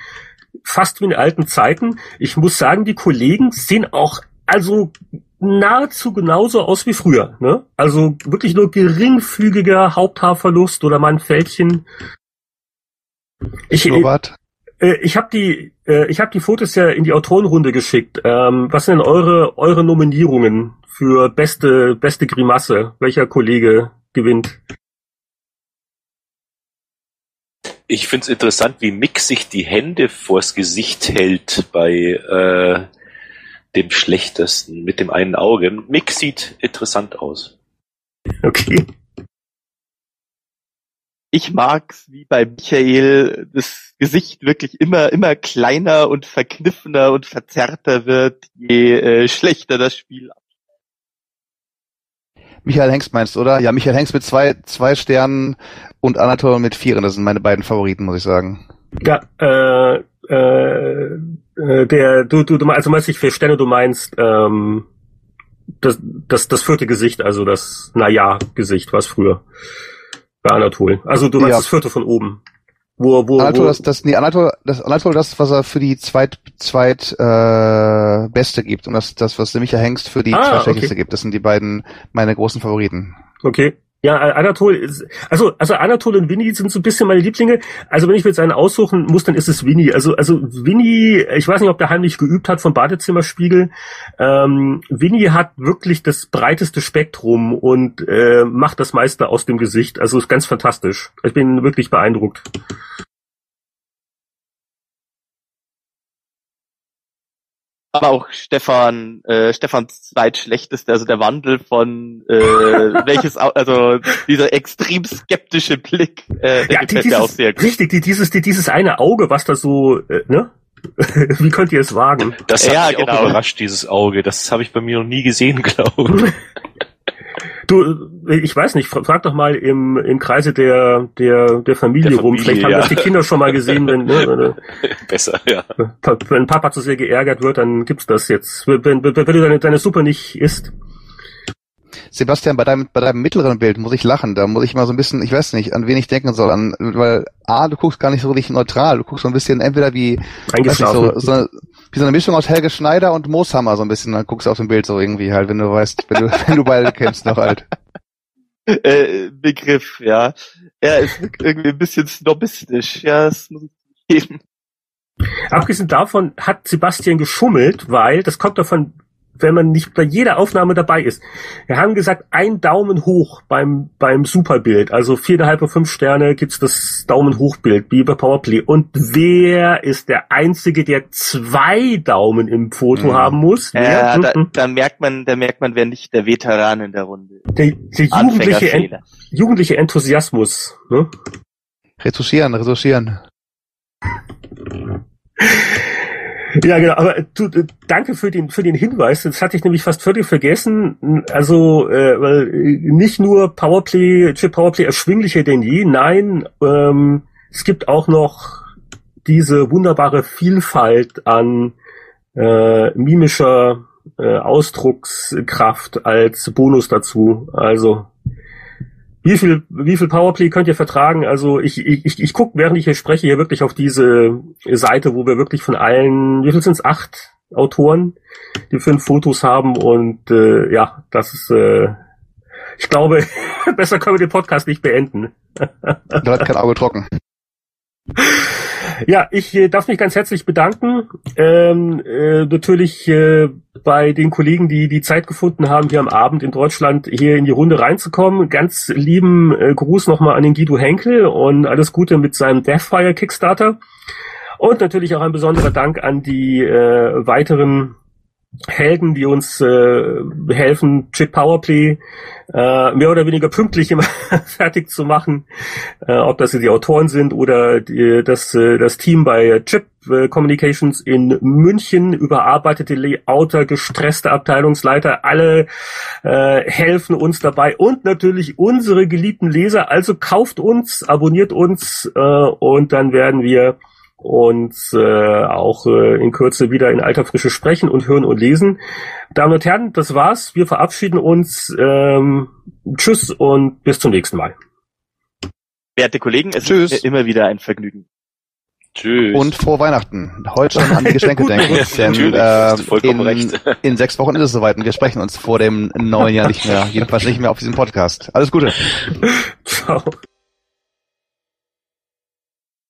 fast wie in alten Zeiten. Ich muss sagen, die Kollegen sehen auch also nahezu genauso aus wie früher. Ne? Also wirklich nur geringfügiger Haupthaarverlust oder mal ein Fältchen.
Ich, Schnurrbart.
Äh, ich habe die, äh, ich habe die Fotos ja in die Autorenrunde geschickt. Ähm, was sind denn eure eure Nominierungen für beste beste Grimasse? Welcher Kollege gewinnt?
Ich finde es interessant, wie Mick sich die Hände vors Gesicht hält bei äh, dem schlechtesten mit dem einen Auge. Mick sieht interessant aus.
Okay
ich mag's wie bei Michael, das Gesicht wirklich immer, immer kleiner und verkniffener und verzerrter wird, je äh, schlechter das Spiel
Michael Hengst meinst, oder? Ja, Michael Hengst mit zwei, zwei Sternen und Anatol mit vieren. Das sind meine beiden Favoriten, muss ich sagen.
Ja, äh, äh, äh der, du, du, du also meinst nicht vier Sterne, du meinst ähm, das, das, das vierte Gesicht, also das Naja-Gesicht, was früher bei Anatol. Also du meinst ja. das vierte von oben.
Wo, wo, Anatol, wo, das, das, nee, Anatol, das, Anatol, das, was er für die zweit, zweit, äh, Beste gibt und das, das, was der Micha Hengst für die ah, zwei okay. gibt. Das sind die beiden, meine großen Favoriten.
Okay. Ja, Anatol also, also Anatol und Winnie sind so ein bisschen meine Lieblinge. Also wenn ich mir jetzt einen aussuchen muss, dann ist es Winnie. Also, also Winnie, ich weiß nicht, ob der heimlich geübt hat vom Badezimmerspiegel. Ähm, Winnie hat wirklich das breiteste Spektrum und äh, macht das meiste aus dem Gesicht. Also ist ganz fantastisch. Ich bin wirklich beeindruckt.
Aber auch Stefan, äh, Stefans zweitschlechteste, also der Wandel von äh, welches, also dieser extrem skeptische Blick, äh, der
Ja, die,
gefällt mir
dieses,
auch sehr gut.
richtig, die, dieses, die, dieses eine Auge, was da so, äh, ne? Wie könnt ihr es wagen?
Das hat
Ja,
mich
genau.
auch überrascht, dieses Auge. Das habe ich bei mir noch nie gesehen, glaube ich.
Du, ich weiß nicht, fra- frag doch mal im, im Kreise der, der, der Familie
Der
rum.
Familie,
Vielleicht haben
ja.
das die Kinder schon mal gesehen, wenn, ne, wenn,
Besser, ja.
Wenn Papa zu sehr geärgert wird, dann gibt's das jetzt. Wenn, wenn, wenn du deine, deine Suppe nicht isst.
Sebastian, bei deinem, bei deinem mittleren Bild muss ich lachen. Da muss ich mal so ein bisschen, ich weiß nicht, an wen ich denken soll. An, weil A, du guckst gar nicht so richtig neutral. Du guckst so ein bisschen entweder wie, weiß nicht,
Eingeschlafen.
so, so, wie so eine Mischung aus Helge Schneider und Mooshammer so ein bisschen. Dann guckst du auf dem Bild so irgendwie halt, wenn du weißt, wenn du, wenn du beide kennst noch halt.
Äh, Begriff, ja. Er ist irgendwie ein bisschen snobistisch, ja, das muss ich geben.
Abgesehen davon hat Sebastian geschummelt, weil das kommt davon, wenn man nicht bei jeder Aufnahme dabei ist. Wir haben gesagt, ein Daumen hoch beim, beim Superbild. Also viereinhalb und fünf Sterne gibt's das Daumen hoch Bild, wie bei Powerplay. Und wer ist der Einzige, der zwei Daumen im Foto
Mhm.
haben muss?
Ja, da,
Mhm.
da merkt man, da merkt man, wer nicht der Veteran in der Runde.
der, der jugendliche, En jugendliche Enthusiasmus. Ne?
Retuschieren, retuschieren.
Ja, genau. Aber du, äh, danke für den für den Hinweis. Das hatte ich nämlich fast völlig vergessen. Also äh, weil äh, nicht nur Powerplay, Chip Powerplay erschwinglicher denn je. Nein, ähm, es gibt auch noch diese wunderbare Vielfalt an äh, mimischer äh, Ausdruckskraft als Bonus dazu. Also wie viel, wie viel Powerplay könnt ihr vertragen? Also ich, ich, ich, gucke, während ich hier spreche, hier wirklich auf diese Seite, wo wir wirklich von allen, wie viel sind es, acht Autoren, die fünf Fotos haben und äh, ja, das ist, äh, ich glaube, besser können wir den Podcast nicht beenden.
Da hat kein Auge trocken.
Ja, ich äh, darf mich ganz herzlich bedanken. Ähm, äh, natürlich äh, bei den Kollegen, die die Zeit gefunden haben, hier am Abend in Deutschland hier in die Runde reinzukommen. Ganz lieben äh, Gruß nochmal an den Guido Henkel und alles Gute mit seinem Deathfire Kickstarter. Und natürlich auch ein besonderer Dank an die äh, weiteren Helden, die uns äh, helfen, Chip Powerplay äh, mehr oder weniger pünktlich immer fertig zu machen, äh, ob das die Autoren sind oder die, das, äh, das Team bei Chip äh, Communications in München, überarbeitete Layouter, gestresste Abteilungsleiter, alle äh, helfen uns dabei und natürlich unsere geliebten Leser. Also kauft uns, abonniert uns äh, und dann werden wir uns äh, auch äh, in Kürze wieder in alter Frische sprechen und hören und lesen. Damen und Herren, das war's. Wir verabschieden uns. Ähm, tschüss und bis zum nächsten Mal.
Werte Kollegen, es
Tschüss.
ist mir immer wieder ein Vergnügen.
Tschüss.
Und frohe Weihnachten. Heute schon an die Geschenke denken. denn äh, in,
recht.
in sechs Wochen ist es soweit und wir sprechen uns vor dem neuen Jahr nicht mehr. Jedenfalls nicht mehr auf diesem Podcast. Alles Gute.
Ciao.